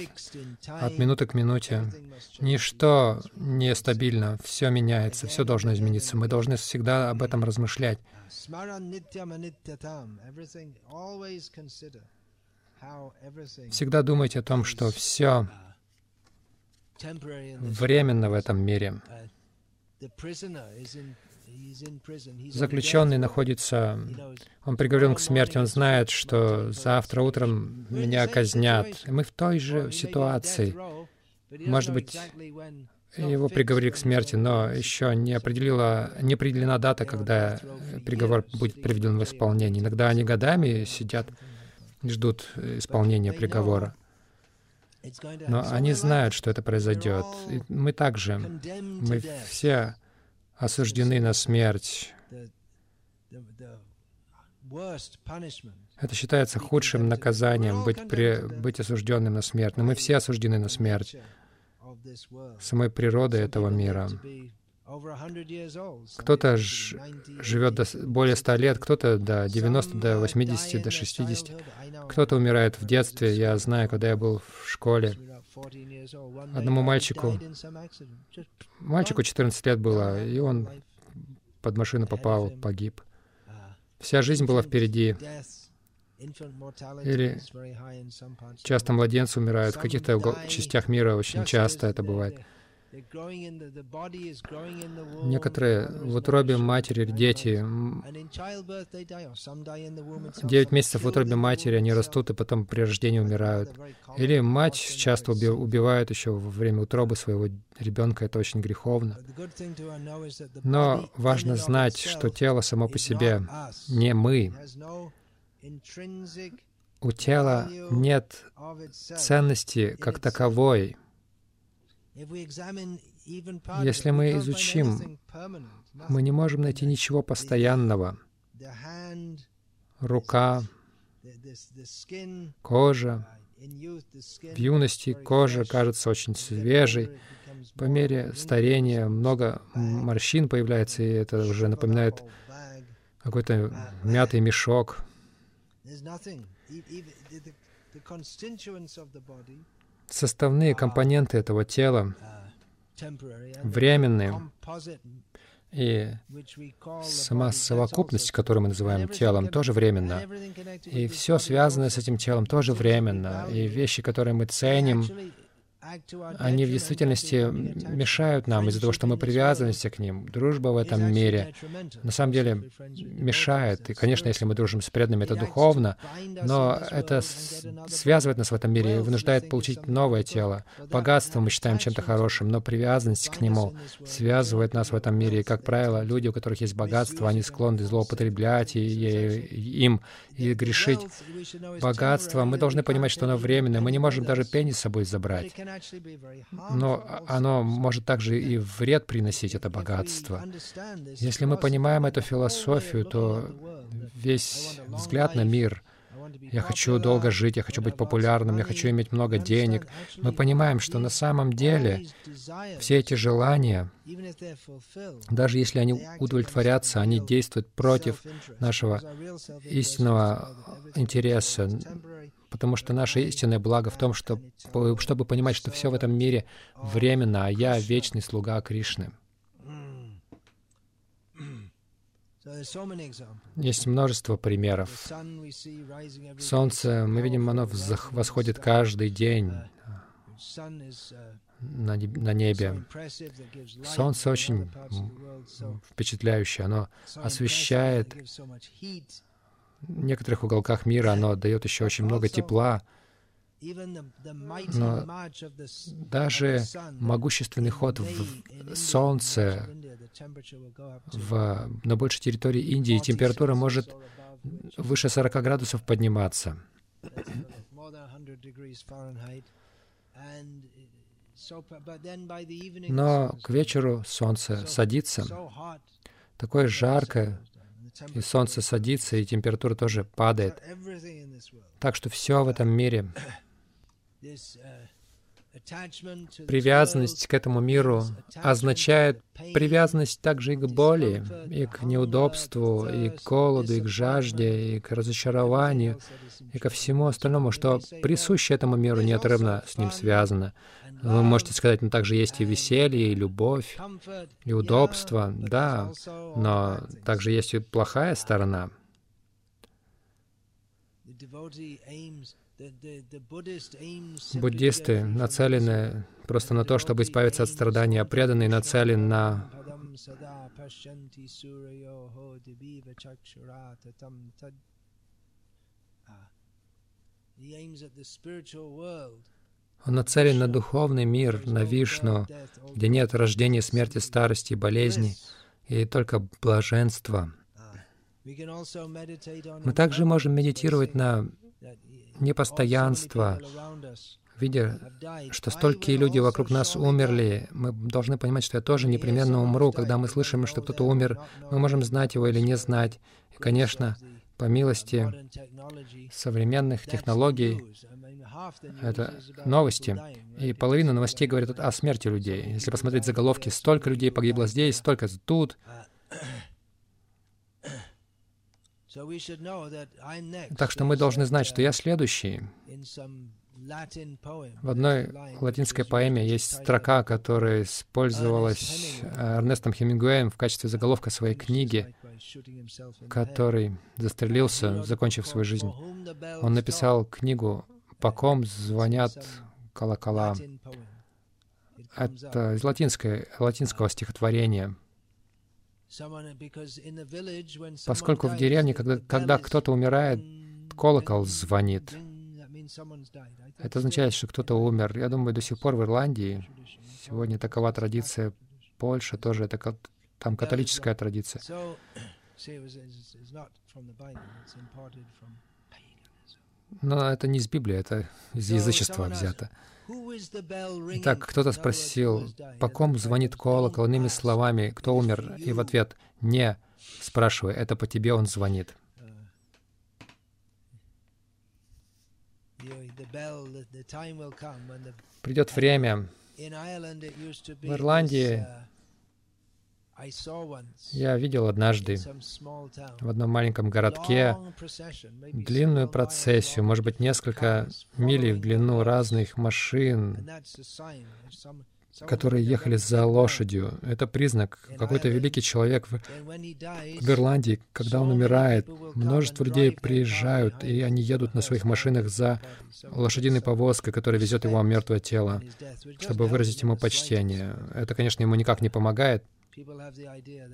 от минуты к минуте. Ничто не стабильно, все меняется, все должно измениться. Мы должны всегда об этом размышлять. Всегда думайте о том, что все временно в этом мире. Заключенный находится, он приговорен к смерти, он знает, что завтра утром меня казнят. И мы в той же ситуации. Может быть, его приговорили к смерти, но еще не, определила, не определена дата, когда приговор будет приведен в исполнение. Иногда они годами сидят ждут исполнения приговора. Но они знают, что это произойдет. И мы также, мы все осуждены на смерть. Это считается худшим наказанием быть, при, быть осужденным на смерть. Но мы все осуждены на смерть самой природы этого мира. Кто-то живет до более 100 лет, кто-то до 90, до 80, до 60. Кто-то умирает в детстве. Я знаю, когда я был в школе, одному мальчику, мальчику 14 лет было, и он под машину попал, погиб. Вся жизнь была впереди. Или часто младенцы умирают. В каких-то частях мира очень часто это бывает. Некоторые в утробе матери дети, девять месяцев в утробе матери, они растут и потом при рождении умирают. Или мать часто уби убивает еще во время утробы своего ребенка, это очень греховно. Но важно знать, что тело само по себе не мы. У тела нет ценности как таковой. Если мы изучим, мы не можем найти ничего постоянного. Рука, кожа. В юности кожа кажется очень свежей. По мере старения много морщин появляется, и это уже напоминает какой-то мятый мешок составные компоненты этого тела временные, и сама совокупность, которую мы называем телом, тоже временна. И все связанное с этим телом тоже временно. И вещи, которые мы ценим, они в действительности мешают нам из-за того, что мы привязываемся к ним. Дружба в этом мире на самом деле мешает. И, конечно, если мы дружим с преданными, это духовно, но это связывает нас в этом мире и вынуждает получить новое тело. Богатство мы считаем чем-то хорошим, но привязанность к нему связывает нас в этом мире. И, как правило, люди, у которых есть богатство, они склонны злоупотреблять и, и, им и грешить. Богатство, мы должны понимать, что оно временное. Мы не можем даже пени с собой забрать. Но оно может также и вред приносить, это богатство. Если мы понимаем эту философию, то весь взгляд на мир — я хочу долго жить, я хочу быть популярным, я хочу иметь много денег. Мы понимаем, что на самом деле все эти желания, даже если они удовлетворятся, они действуют против нашего истинного интереса, потому что наше истинное благо в том, что, чтобы понимать, что все в этом мире временно, а я вечный слуга Кришны. Есть множество примеров. Солнце, мы видим, оно восходит каждый день на, небе. Солнце очень впечатляющее. Оно освещает в некоторых уголках мира, оно дает еще очень много тепла. Но даже могущественный ход в Солнце в, на большей территории Индии температура может выше 40 градусов подниматься. Но к вечеру солнце садится, такое жаркое, и солнце садится, и температура тоже падает. Так что все в этом мире Привязанность к этому миру означает привязанность также и к боли, и к неудобству, и к голоду, и к жажде, и к разочарованию, и ко всему остальному, что присуще этому миру неотрывно с ним связано. Вы можете сказать, но также есть и веселье, и любовь, и удобство, да, но также есть и плохая сторона. Буддисты нацелены просто на то, чтобы избавиться от страданий, а преданный нацелен на Он нацелен на духовный мир, на Вишну, где нет рождения, смерти, старости, болезни, и только блаженство. Мы также можем медитировать на непостоянство, видя, что столькие люди вокруг нас умерли, мы должны понимать, что я тоже непременно умру. Когда мы слышим, что кто-то умер, мы можем знать его или не знать. И, конечно, по милости современных технологий, это новости. И половина новостей говорит о смерти людей. Если посмотреть заголовки, столько людей погибло здесь, столько тут. Так что мы должны знать, что я следующий. В одной латинской поэме есть строка, которая использовалась Эрнестом Хемингуэем в качестве заголовка своей книги, который застрелился, закончив свою жизнь. Он написал книгу «По ком звонят колокола». Это из латинского, латинского стихотворения. Поскольку в деревне, когда, когда кто-то умирает, колокол звонит. Это означает, что кто-то умер. Я думаю, до сих пор в Ирландии, сегодня такова традиция, Польша тоже, это там католическая традиция. Но это не из Библии, это из язычества взято. Итак, кто-то спросил, по ком звонит колокол, иными словами, кто умер? И в ответ, не, спрашивай, это по тебе он звонит. Придет время. В Ирландии я видел однажды в одном маленьком городке длинную процессию, может быть, несколько милей в длину разных машин, которые ехали за лошадью. Это признак, какой-то великий человек в, в Ирландии, когда он умирает, множество людей приезжают, и они едут на своих машинах за лошадиной повозкой, которая везет его мертвое тело, чтобы выразить ему почтение. Это, конечно, ему никак не помогает,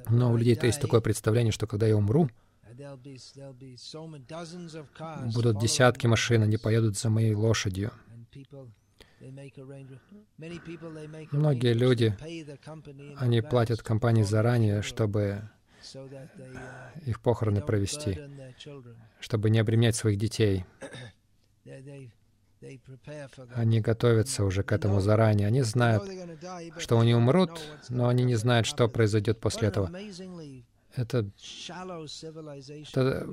но у людей-то есть такое представление, что когда я умру, будут десятки машин, они поедут за моей лошадью. Многие люди, они платят компании заранее, чтобы их похороны провести, чтобы не обременять своих детей. Они готовятся уже к этому заранее. Они знают, что они умрут, но они не знают, что произойдет после этого. Это, это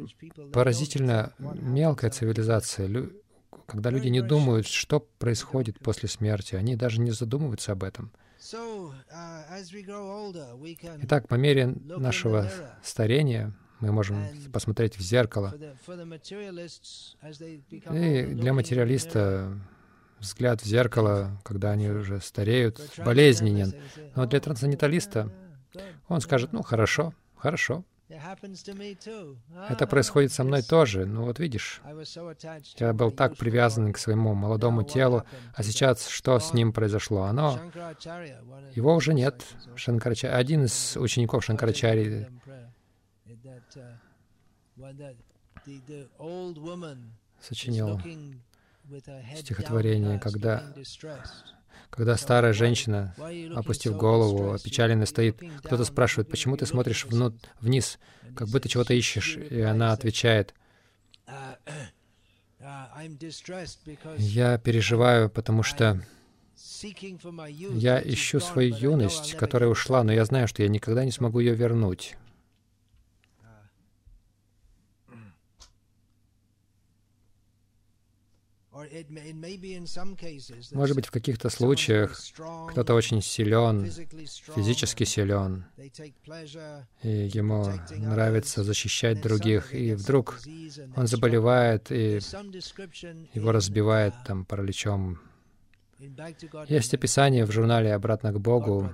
поразительно мелкая цивилизация, когда люди не думают, что происходит после смерти. Они даже не задумываются об этом. Итак, по мере нашего старения мы можем посмотреть в зеркало. И для материалиста взгляд в зеркало, когда они уже стареют, болезненен. Но для трансценденталиста он скажет, ну хорошо, хорошо. Это происходит со мной тоже. Ну вот видишь, я был так привязан к своему молодому телу, а сейчас что с ним произошло? Оно... Его уже нет. Шанкарачари, один из учеников Шанкарачари сочинил стихотворение, когда, когда старая женщина, опустив голову, опечаленно стоит, кто-то спрашивает, почему ты смотришь внут, вниз, как будто чего-то ищешь, и она отвечает, я переживаю, потому что я ищу свою юность, которая ушла, но я знаю, что я никогда не смогу ее вернуть. Может быть, в каких-то случаях кто-то очень силен, физически силен, и ему нравится защищать других, и вдруг он заболевает, и его разбивает там параличом. Есть описание в журнале «Обратно к Богу»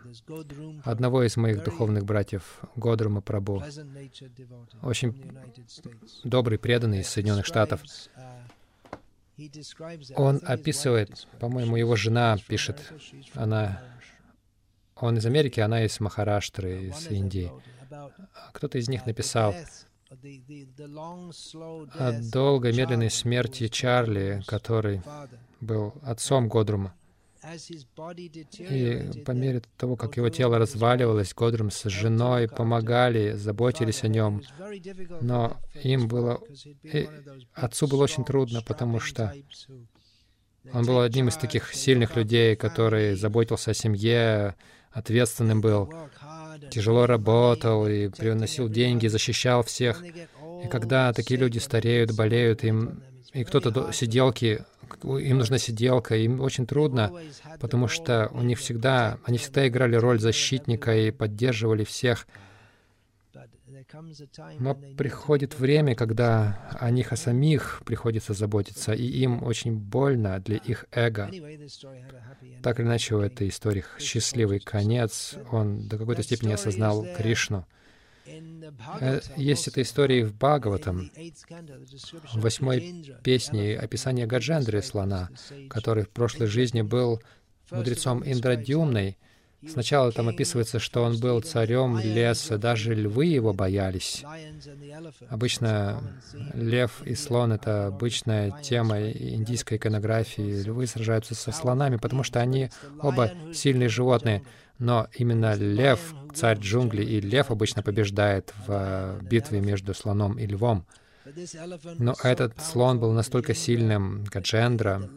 одного из моих духовных братьев, Годрума Прабу, очень добрый, преданный из Соединенных Штатов. Он описывает, по-моему, его жена пишет, она Он из Америки, она из Махараштры, из Индии. Кто-то из них написал о долгой медленной смерти Чарли, который был отцом Годрума. И по мере того, как его тело разваливалось, Годрум с женой помогали, заботились о нем. Но им было... И отцу было очень трудно, потому что он был одним из таких сильных людей, который заботился о семье, ответственным был, тяжело работал и приносил деньги, защищал всех. И когда такие люди стареют, болеют, им и кто-то сиделки, им нужна сиделка, им очень трудно, потому что у них всегда, они всегда играли роль защитника и поддерживали всех. Но приходит время, когда о них о самих приходится заботиться, и им очень больно для их эго. Так или иначе, у этой истории счастливый конец. Он до какой-то степени осознал Кришну. Э, есть эта история в Бхагаватам, в восьмой песне описание Гаджендры слона, который в прошлой жизни был мудрецом Индрадюмной, Сначала там описывается, что он был царем леса, даже львы его боялись. Обычно лев и слон — это обычная тема индийской иконографии. Львы сражаются со слонами, потому что они оба сильные животные. Но именно лев, царь джунглей, и лев обычно побеждает в битве между слоном и львом. Но этот слон был настолько сильным, Гаджендра,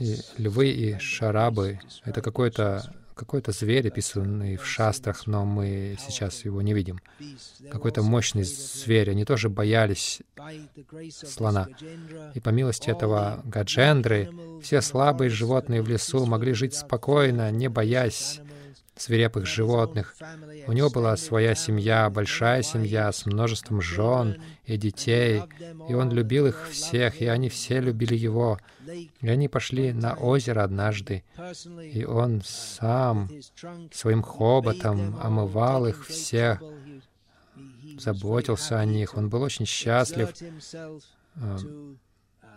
и львы и шарабы — это какой-то какой-то зверь, описанный в шастрах, но мы сейчас его не видим. Какой-то мощный зверь. Они тоже боялись слона. И по милости этого Гаджендры, все слабые животные в лесу могли жить спокойно, не боясь свирепых животных. У него была своя семья, большая семья с множеством жен и детей, и он любил их всех, и они все любили его. И они пошли на озеро однажды, и он сам своим хоботом омывал их всех, заботился о них. Он был очень счастлив э,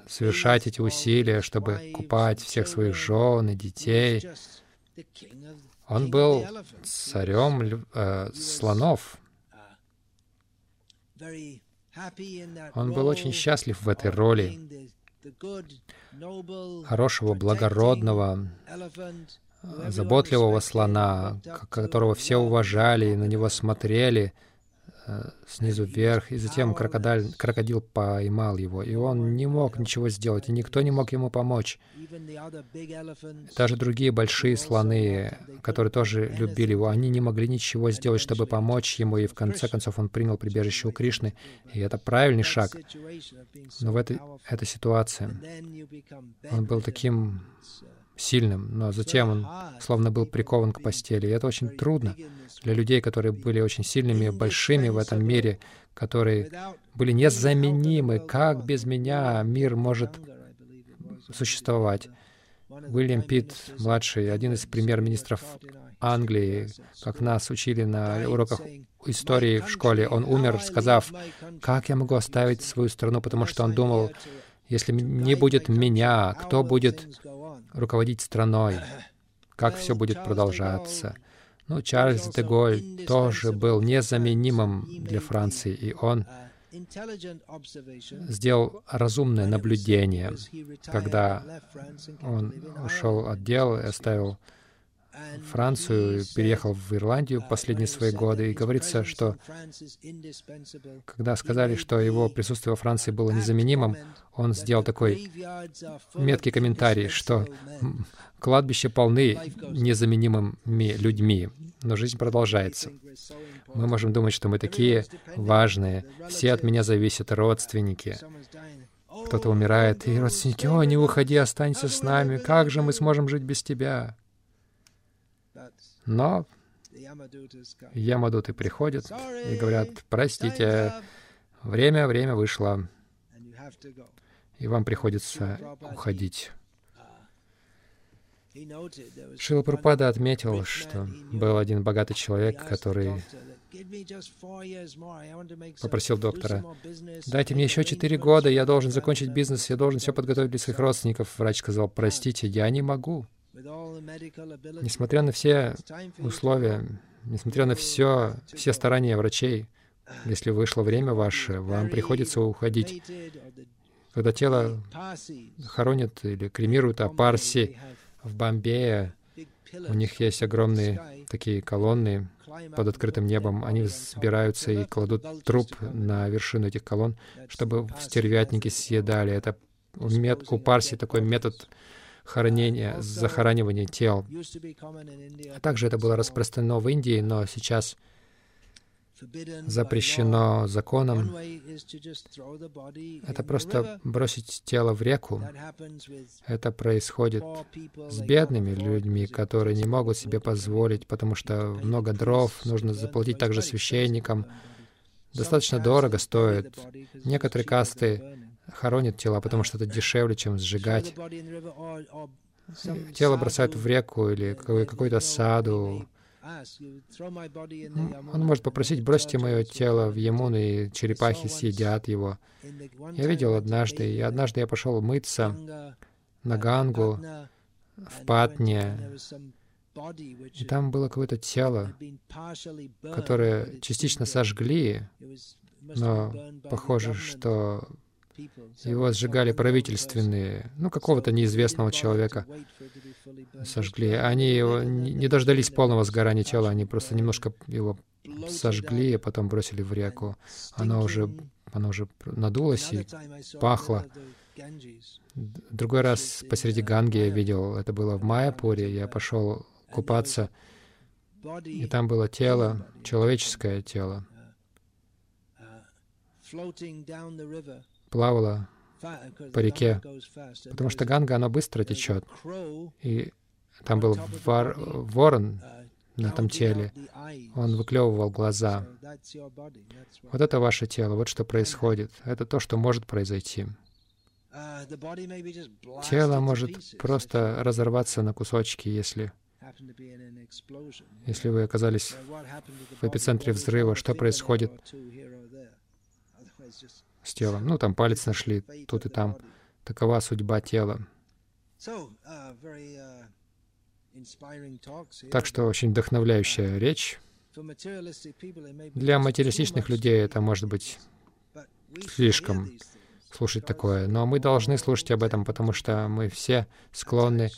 совершать эти усилия, чтобы купать всех своих жен и детей. Он был царем э, слонов. Он был очень счастлив в этой роли хорошего, благородного, заботливого слона, которого все уважали, на него смотрели — снизу вверх, и затем крокодиль, крокодил поймал его, и он не мог ничего сделать, и никто не мог ему помочь. Даже другие большие слоны, которые тоже любили его, они не могли ничего сделать, чтобы помочь ему, и в конце концов он принял прибежище у Кришны, и это правильный шаг. Но в этой, этой ситуации он был таким сильным, но затем он словно был прикован к постели. И это очень трудно для людей, которые были очень сильными, большими в этом мире, которые были незаменимы. Как без меня мир может существовать? Уильям Питт, младший, один из премьер-министров Англии, как нас учили на уроках истории в школе, он умер, сказав, «Как я могу оставить свою страну?» Потому что он думал, если не будет меня, кто будет руководить страной, как все будет продолжаться. Ну, Чарльз де Голь тоже был незаменимым для Франции, и он сделал разумное наблюдение, когда он ушел от дел и оставил Францию, переехал в Ирландию последние свои годы, и говорится, что когда сказали, что его присутствие во Франции было незаменимым, он сделал такой меткий комментарий, что кладбища полны незаменимыми людьми, но жизнь продолжается. Мы можем думать, что мы такие важные, все от меня зависят, родственники. Кто-то умирает, и родственники, «О, не уходи, останься с нами, как же мы сможем жить без тебя?» Но Ямадуты приходят и говорят, простите, время, время вышло, и вам приходится уходить. Шила Прупада отметил, что был один богатый человек, который попросил доктора, «Дайте мне еще четыре года, я должен закончить бизнес, я должен все подготовить для своих родственников». Врач сказал, «Простите, я не могу». Несмотря на все условия, несмотря на все, все старания врачей, если вышло время ваше, вам приходится уходить. Когда тело хоронят или кремируют, а Парси в Бомбее, у них есть огромные такие колонны под открытым небом. Они взбираются и кладут труп на вершину этих колонн, чтобы стервятники съедали. Это у Парси такой метод хоронения, захоранивания тел. А также это было распространено в Индии, но сейчас запрещено законом. Это просто бросить тело в реку. Это происходит с бедными людьми, которые не могут себе позволить, потому что много дров, нужно заплатить также священникам. Достаточно дорого стоит. Некоторые касты хоронят тела, потому что это дешевле, чем сжигать. Тело бросают в реку или какой-то саду. Он может попросить, бросьте мое тело в Ямун, и черепахи съедят его. Я видел однажды, и однажды я пошел мыться на Гангу, в Патне, и там было какое-то тело, которое частично сожгли, но похоже, что его сжигали правительственные, ну, какого-то неизвестного человека сожгли. Они его не дождались полного сгорания тела, они просто немножко его сожгли, а потом бросили в реку. Оно уже, оно уже надулось и пахло. Другой раз посреди Ганги я видел, это было в Майяпуре, я пошел купаться, и там было тело, человеческое тело, плавала по реке, потому что Ганга, она быстро течет. И там был вор, ворон на этом теле. Он выклевывал глаза. Вот это ваше тело, вот что происходит. Это то, что может произойти. Тело может просто разорваться на кусочки, если если вы оказались в эпицентре взрыва, что происходит с телом. Ну, там палец нашли, тут и там. Такова судьба тела. Так что очень вдохновляющая речь. Для материалистичных людей это может быть слишком слушать такое, но мы должны слушать об этом, потому что мы все склонны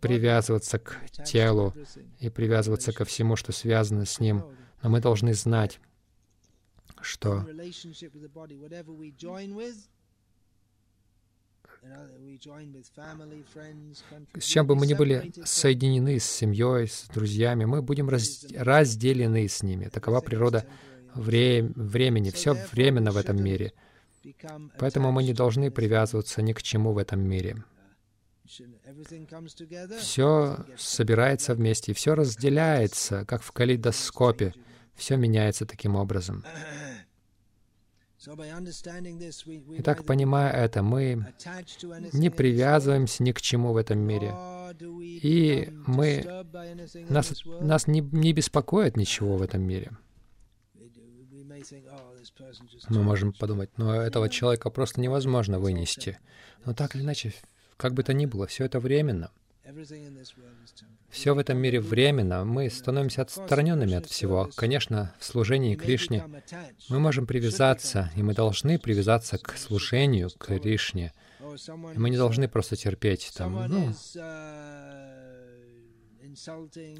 привязываться к телу и привязываться ко всему, что связано с ним. Но мы должны знать, что с чем бы мы ни были соединены с семьей, с друзьями, мы будем раз, разделены с ними. Такова природа вре времени. Все временно в этом мире. Поэтому мы не должны привязываться ни к чему в этом мире. Все собирается вместе, все разделяется, как в калейдоскопе. Все меняется таким образом. Итак, понимая это, мы не привязываемся ни к чему в этом мире. И мы, нас, нас не, не беспокоит ничего в этом мире. Мы можем подумать, но этого человека просто невозможно вынести. Но так или иначе, как бы то ни было, все это временно. Все в этом мире временно, мы становимся отстраненными от всего. Конечно, в служении Кришне мы можем привязаться, и мы должны привязаться к служению Кришне. И мы не должны просто терпеть там, ну,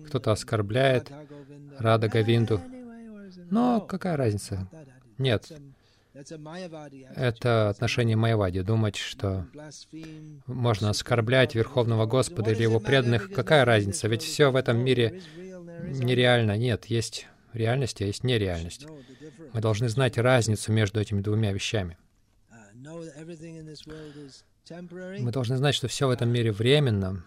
кто-то оскорбляет Рада Гавинду. Но какая разница? Нет, это отношение Майявади, думать, что можно оскорблять Верховного Господа или Его преданных. Какая разница? Ведь все в этом мире нереально. Нет, есть реальность, а есть нереальность. Мы должны знать разницу между этими двумя вещами. Мы должны знать, что все в этом мире временно.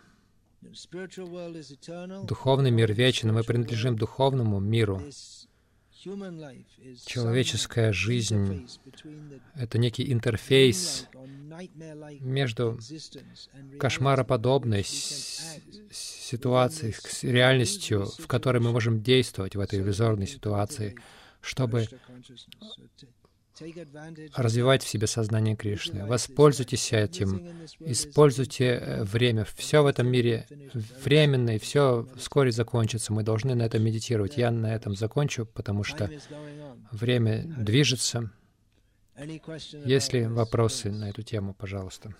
Духовный мир вечен, мы принадлежим духовному миру. Человеческая жизнь — это некий интерфейс между кошмароподобной ситуацией, с реальностью, в которой мы можем действовать в этой иллюзорной ситуации, чтобы развивать в себе сознание Кришны. Воспользуйтесь этим, используйте э, время. Все в этом мире временно, и все вскоре закончится. Мы должны на этом медитировать. Я на этом закончу, потому что время движется. Есть ли вопросы на эту тему, пожалуйста?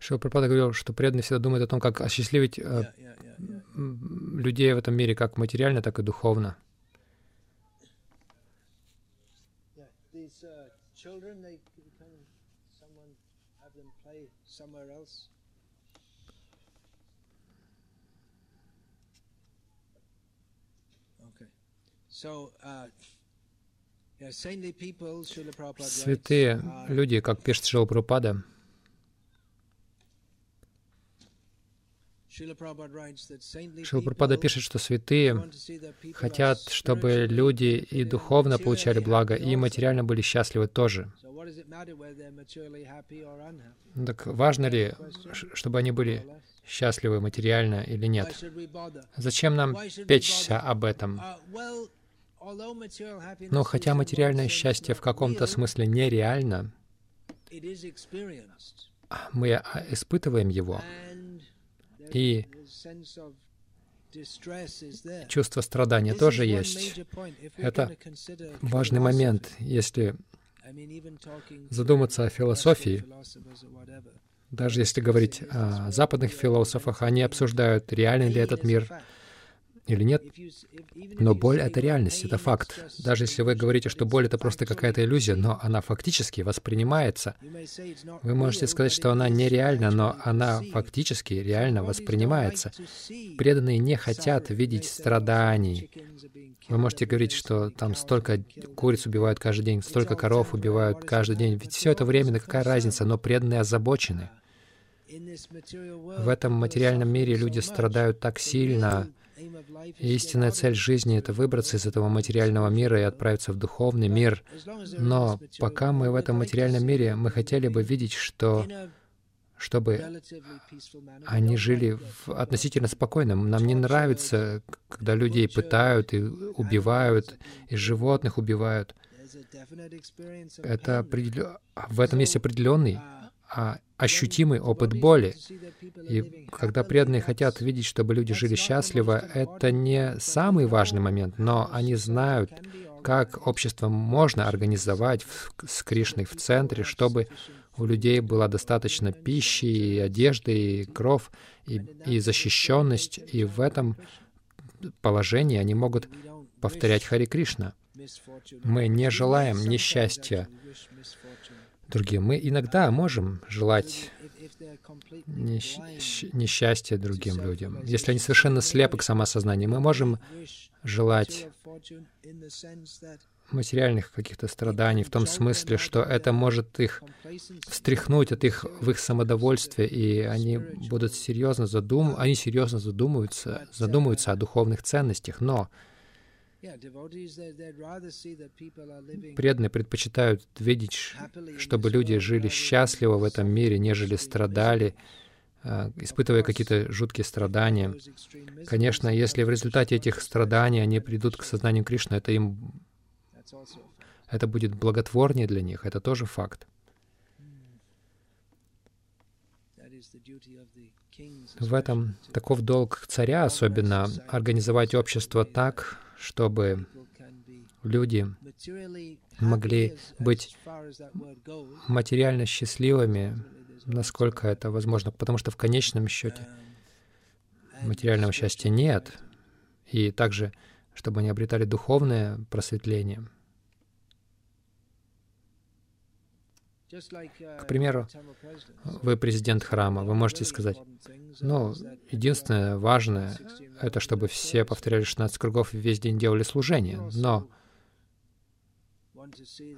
Шилпрапада говорил, что преданные всегда думают о том, как осчастливить э, людей в этом мире как материально, так и духовно. Святые люди, как пишет Шилапрапада, Шилпрапада пишет, что святые хотят, чтобы люди и духовно получали благо, и материально были счастливы тоже. Так важно ли, чтобы они были счастливы материально или нет? Зачем нам печься об этом? Но хотя материальное счастье в каком-то смысле нереально, мы испытываем его, и чувство страдания тоже есть. Это важный момент, если задуматься о философии. Даже если говорить о западных философах, они обсуждают, реальный ли этот мир, или нет. Но боль — это реальность, это факт. Даже если вы говорите, что боль — это просто какая-то иллюзия, но она фактически воспринимается. Вы можете сказать, что она нереальна, но она фактически реально воспринимается. Преданные не хотят видеть страданий. Вы можете говорить, что там столько куриц убивают каждый день, столько коров убивают каждый день. Ведь все это временно, какая разница, но преданные озабочены. В этом материальном мире люди страдают так сильно, истинная цель жизни — это выбраться из этого материального мира и отправиться в духовный мир. Но пока мы в этом материальном мире, мы хотели бы видеть, что чтобы они жили в относительно спокойном. Нам не нравится, когда людей пытают и убивают, и животных убивают. Это определен... В этом есть определенный а ощутимый опыт боли. И когда преданные хотят видеть, чтобы люди жили счастливо, это не самый важный момент, но они знают, как общество можно организовать с Кришной в центре, чтобы у людей была достаточно пищи, и одежды, и кров, и, и защищенность. И в этом положении они могут повторять Хари Кришна. Мы не желаем несчастья другим. Мы иногда можем желать несчастья другим людям. Если они совершенно слепы к самосознанию, мы можем желать материальных каких-то страданий, в том смысле, что это может их встряхнуть от их в их самодовольствие, и они будут серьезно задум, они серьезно задумываются, задумываются о духовных ценностях, но Преданные предпочитают видеть, чтобы люди жили счастливо в этом мире, нежели страдали, а, испытывая какие-то жуткие страдания. Конечно, если в результате этих страданий они придут к сознанию Кришны, это им это будет благотворнее для них, это тоже факт. В этом таков долг царя, особенно организовать общество так, чтобы люди могли быть материально счастливыми, насколько это возможно, потому что в конечном счете материального счастья нет, и также, чтобы они обретали духовное просветление. К примеру, вы президент храма, вы можете сказать, ну, единственное важное — это чтобы все повторяли 16 кругов и весь день делали служение. Но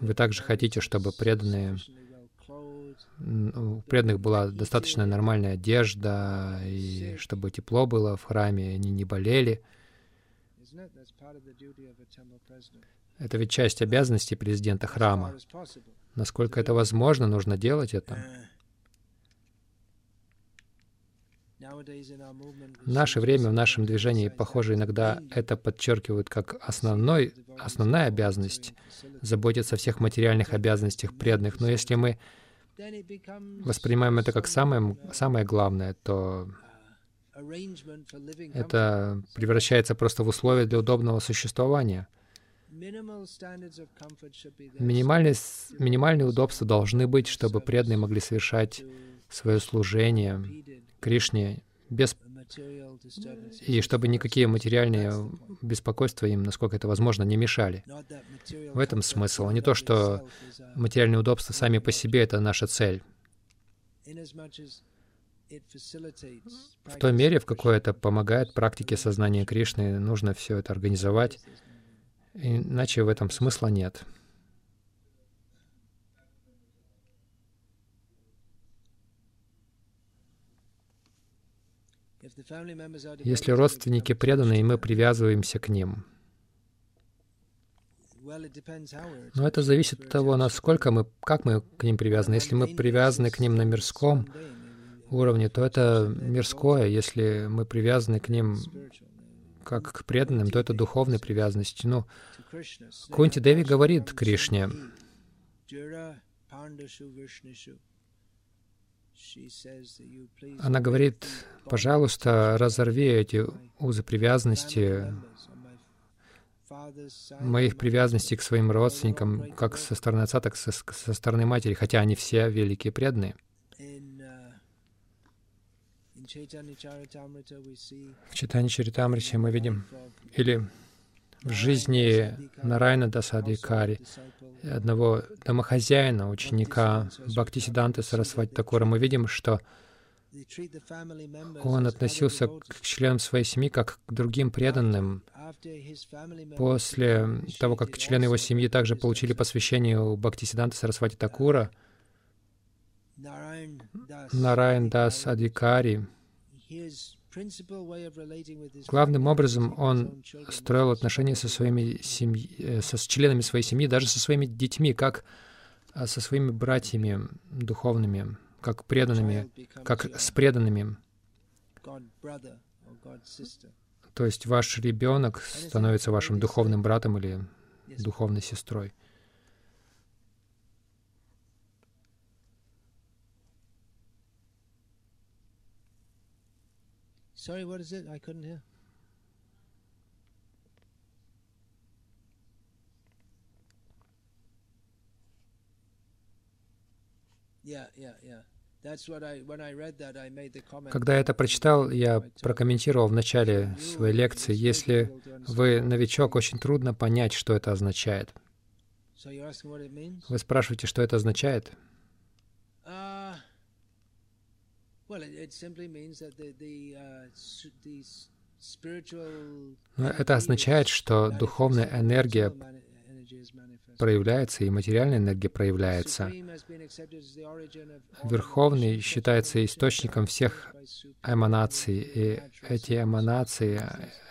Вы также хотите, чтобы преданные у преданных была достаточно нормальная одежда, и чтобы тепло было в храме, они не болели. Это ведь часть обязанностей президента храма. Насколько это возможно, нужно делать это. В наше время, в нашем движении, похоже, иногда это подчеркивают как основной, основная обязанность заботиться о всех материальных обязанностях преданных. Но если мы воспринимаем это как самое, самое главное, то это превращается просто в условия для удобного существования. Минимальные, минимальные удобства должны быть, чтобы преданные могли совершать свое служение Кришне без и чтобы никакие материальные беспокойства им, насколько это возможно, не мешали. В этом смысл, а не то, что материальные удобства сами по себе — это наша цель. В той мере, в какой это помогает практике сознания Кришны, нужно все это организовать, иначе в этом смысла нет. Если родственники преданы, и мы привязываемся к ним, но это зависит от того, насколько мы, как мы к ним привязаны. Если мы привязаны к ним на мирском уровне, то это мирское. Если мы привязаны к ним как к преданным, то это духовной привязанность. Ну, Кунти Деви говорит Кришне, она говорит, пожалуйста, разорви эти узы привязанности, моих привязанностей к своим родственникам, как со стороны отца, так и со, со стороны матери, хотя они все великие преданные. В читании Чаритамрите мы видим, или в жизни Нарайна Дасадикари, одного домохозяина, ученика Бхактисиданта Сарасвати Такура, мы видим, что он относился к членам своей семьи как к другим преданным. После того, как члены его семьи также получили посвящение у Бхактисиданта Сарасвати Такура, Нарайн Дас Адикари, Главным образом он строил отношения со своими семьи, э, со, с членами своей семьи, даже со своими детьми, как а, со своими братьями духовными, как преданными, как с преданными. То есть ваш ребенок становится вашим духовным братом или духовной сестрой. Sorry, what is it? I couldn't hear. Когда я это прочитал, я прокомментировал в начале своей лекции, если вы новичок, очень трудно понять, что это означает. Вы спрашиваете, что это означает? Но это означает, что духовная энергия проявляется, и материальная энергия проявляется. Верховный считается источником всех эманаций, и эти эманации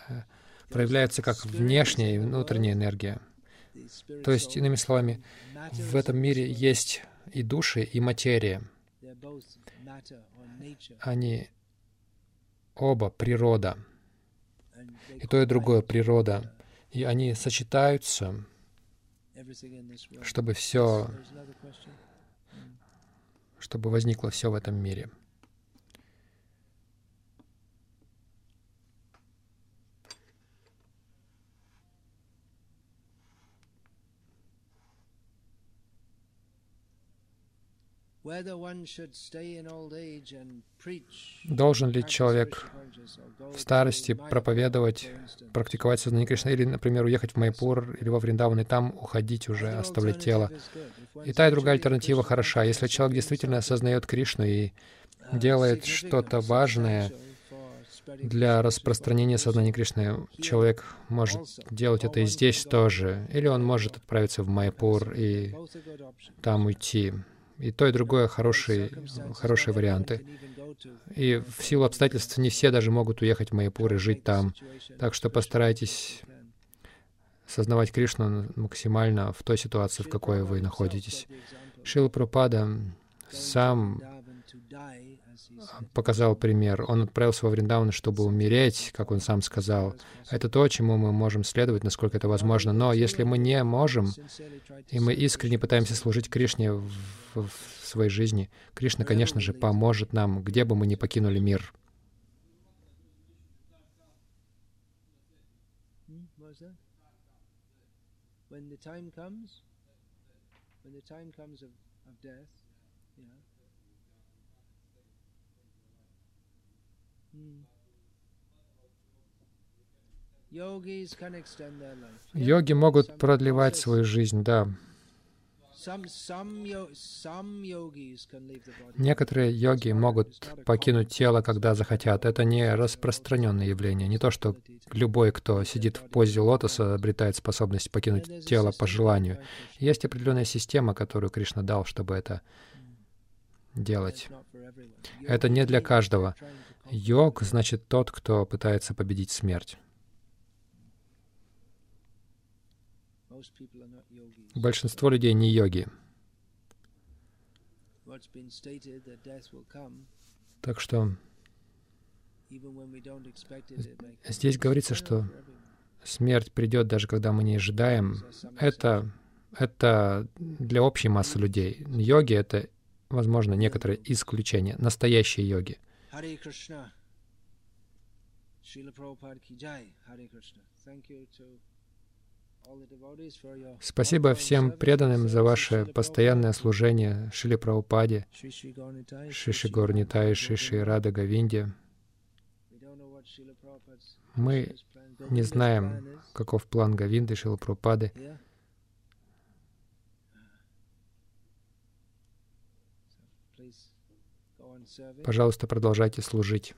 э, проявляются как внешняя и внутренняя энергия. То есть, иными словами, в этом мире есть и души, и материя. Они оба природа. И то, и другое природа. И они сочетаются, чтобы все, чтобы возникло все в этом мире. Должен ли человек в старости проповедовать, практиковать сознание Кришны, или, например, уехать в Майпур или во Вриндаван и там уходить уже, оставлять тело? И та, и другая альтернатива хороша. Если человек действительно осознает Кришну и делает что-то важное для распространения сознания Кришны. Человек может делать это и здесь тоже. Или он может отправиться в Майпур и там уйти. И то, и другое хорошие, хорошие варианты. И в силу обстоятельств не все даже могут уехать в Майпур и жить там. Так что постарайтесь сознавать Кришну максимально в той ситуации, в какой вы находитесь. Шила Пропада сам показал пример. Он отправился во Вриндаван, чтобы умереть, как он сам сказал. Это то, чему мы можем следовать, насколько это возможно. Но если мы не можем, и мы искренне пытаемся служить Кришне в, в своей жизни, Кришна, конечно же, поможет нам, где бы мы ни покинули мир. When the time comes, when the time comes of, of death, yeah, Йоги могут продлевать свою жизнь, да. Некоторые йоги могут покинуть тело, когда захотят. Это не распространенное явление. Не то, что любой, кто сидит в позе лотоса, обретает способность покинуть тело по желанию. Есть определенная система, которую Кришна дал, чтобы это делать. Это не для каждого. Йог значит тот, кто пытается победить смерть. Большинство людей не йоги. Так что здесь говорится, что смерть придет даже когда мы не ожидаем. Это, это для общей массы людей. Йоги — это, возможно, некоторые исключения, настоящие йоги — Hare Krishna. Srila Prabhupada ki jai. Hare Krishna. Thank you to Спасибо всем преданным за ваше постоянное служение Шили Прабхупаде, Шиши Горнитай, Шиши Рада Говинде. Мы не знаем, каков план Говинды Шила Прабхупады. Пожалуйста, продолжайте служить.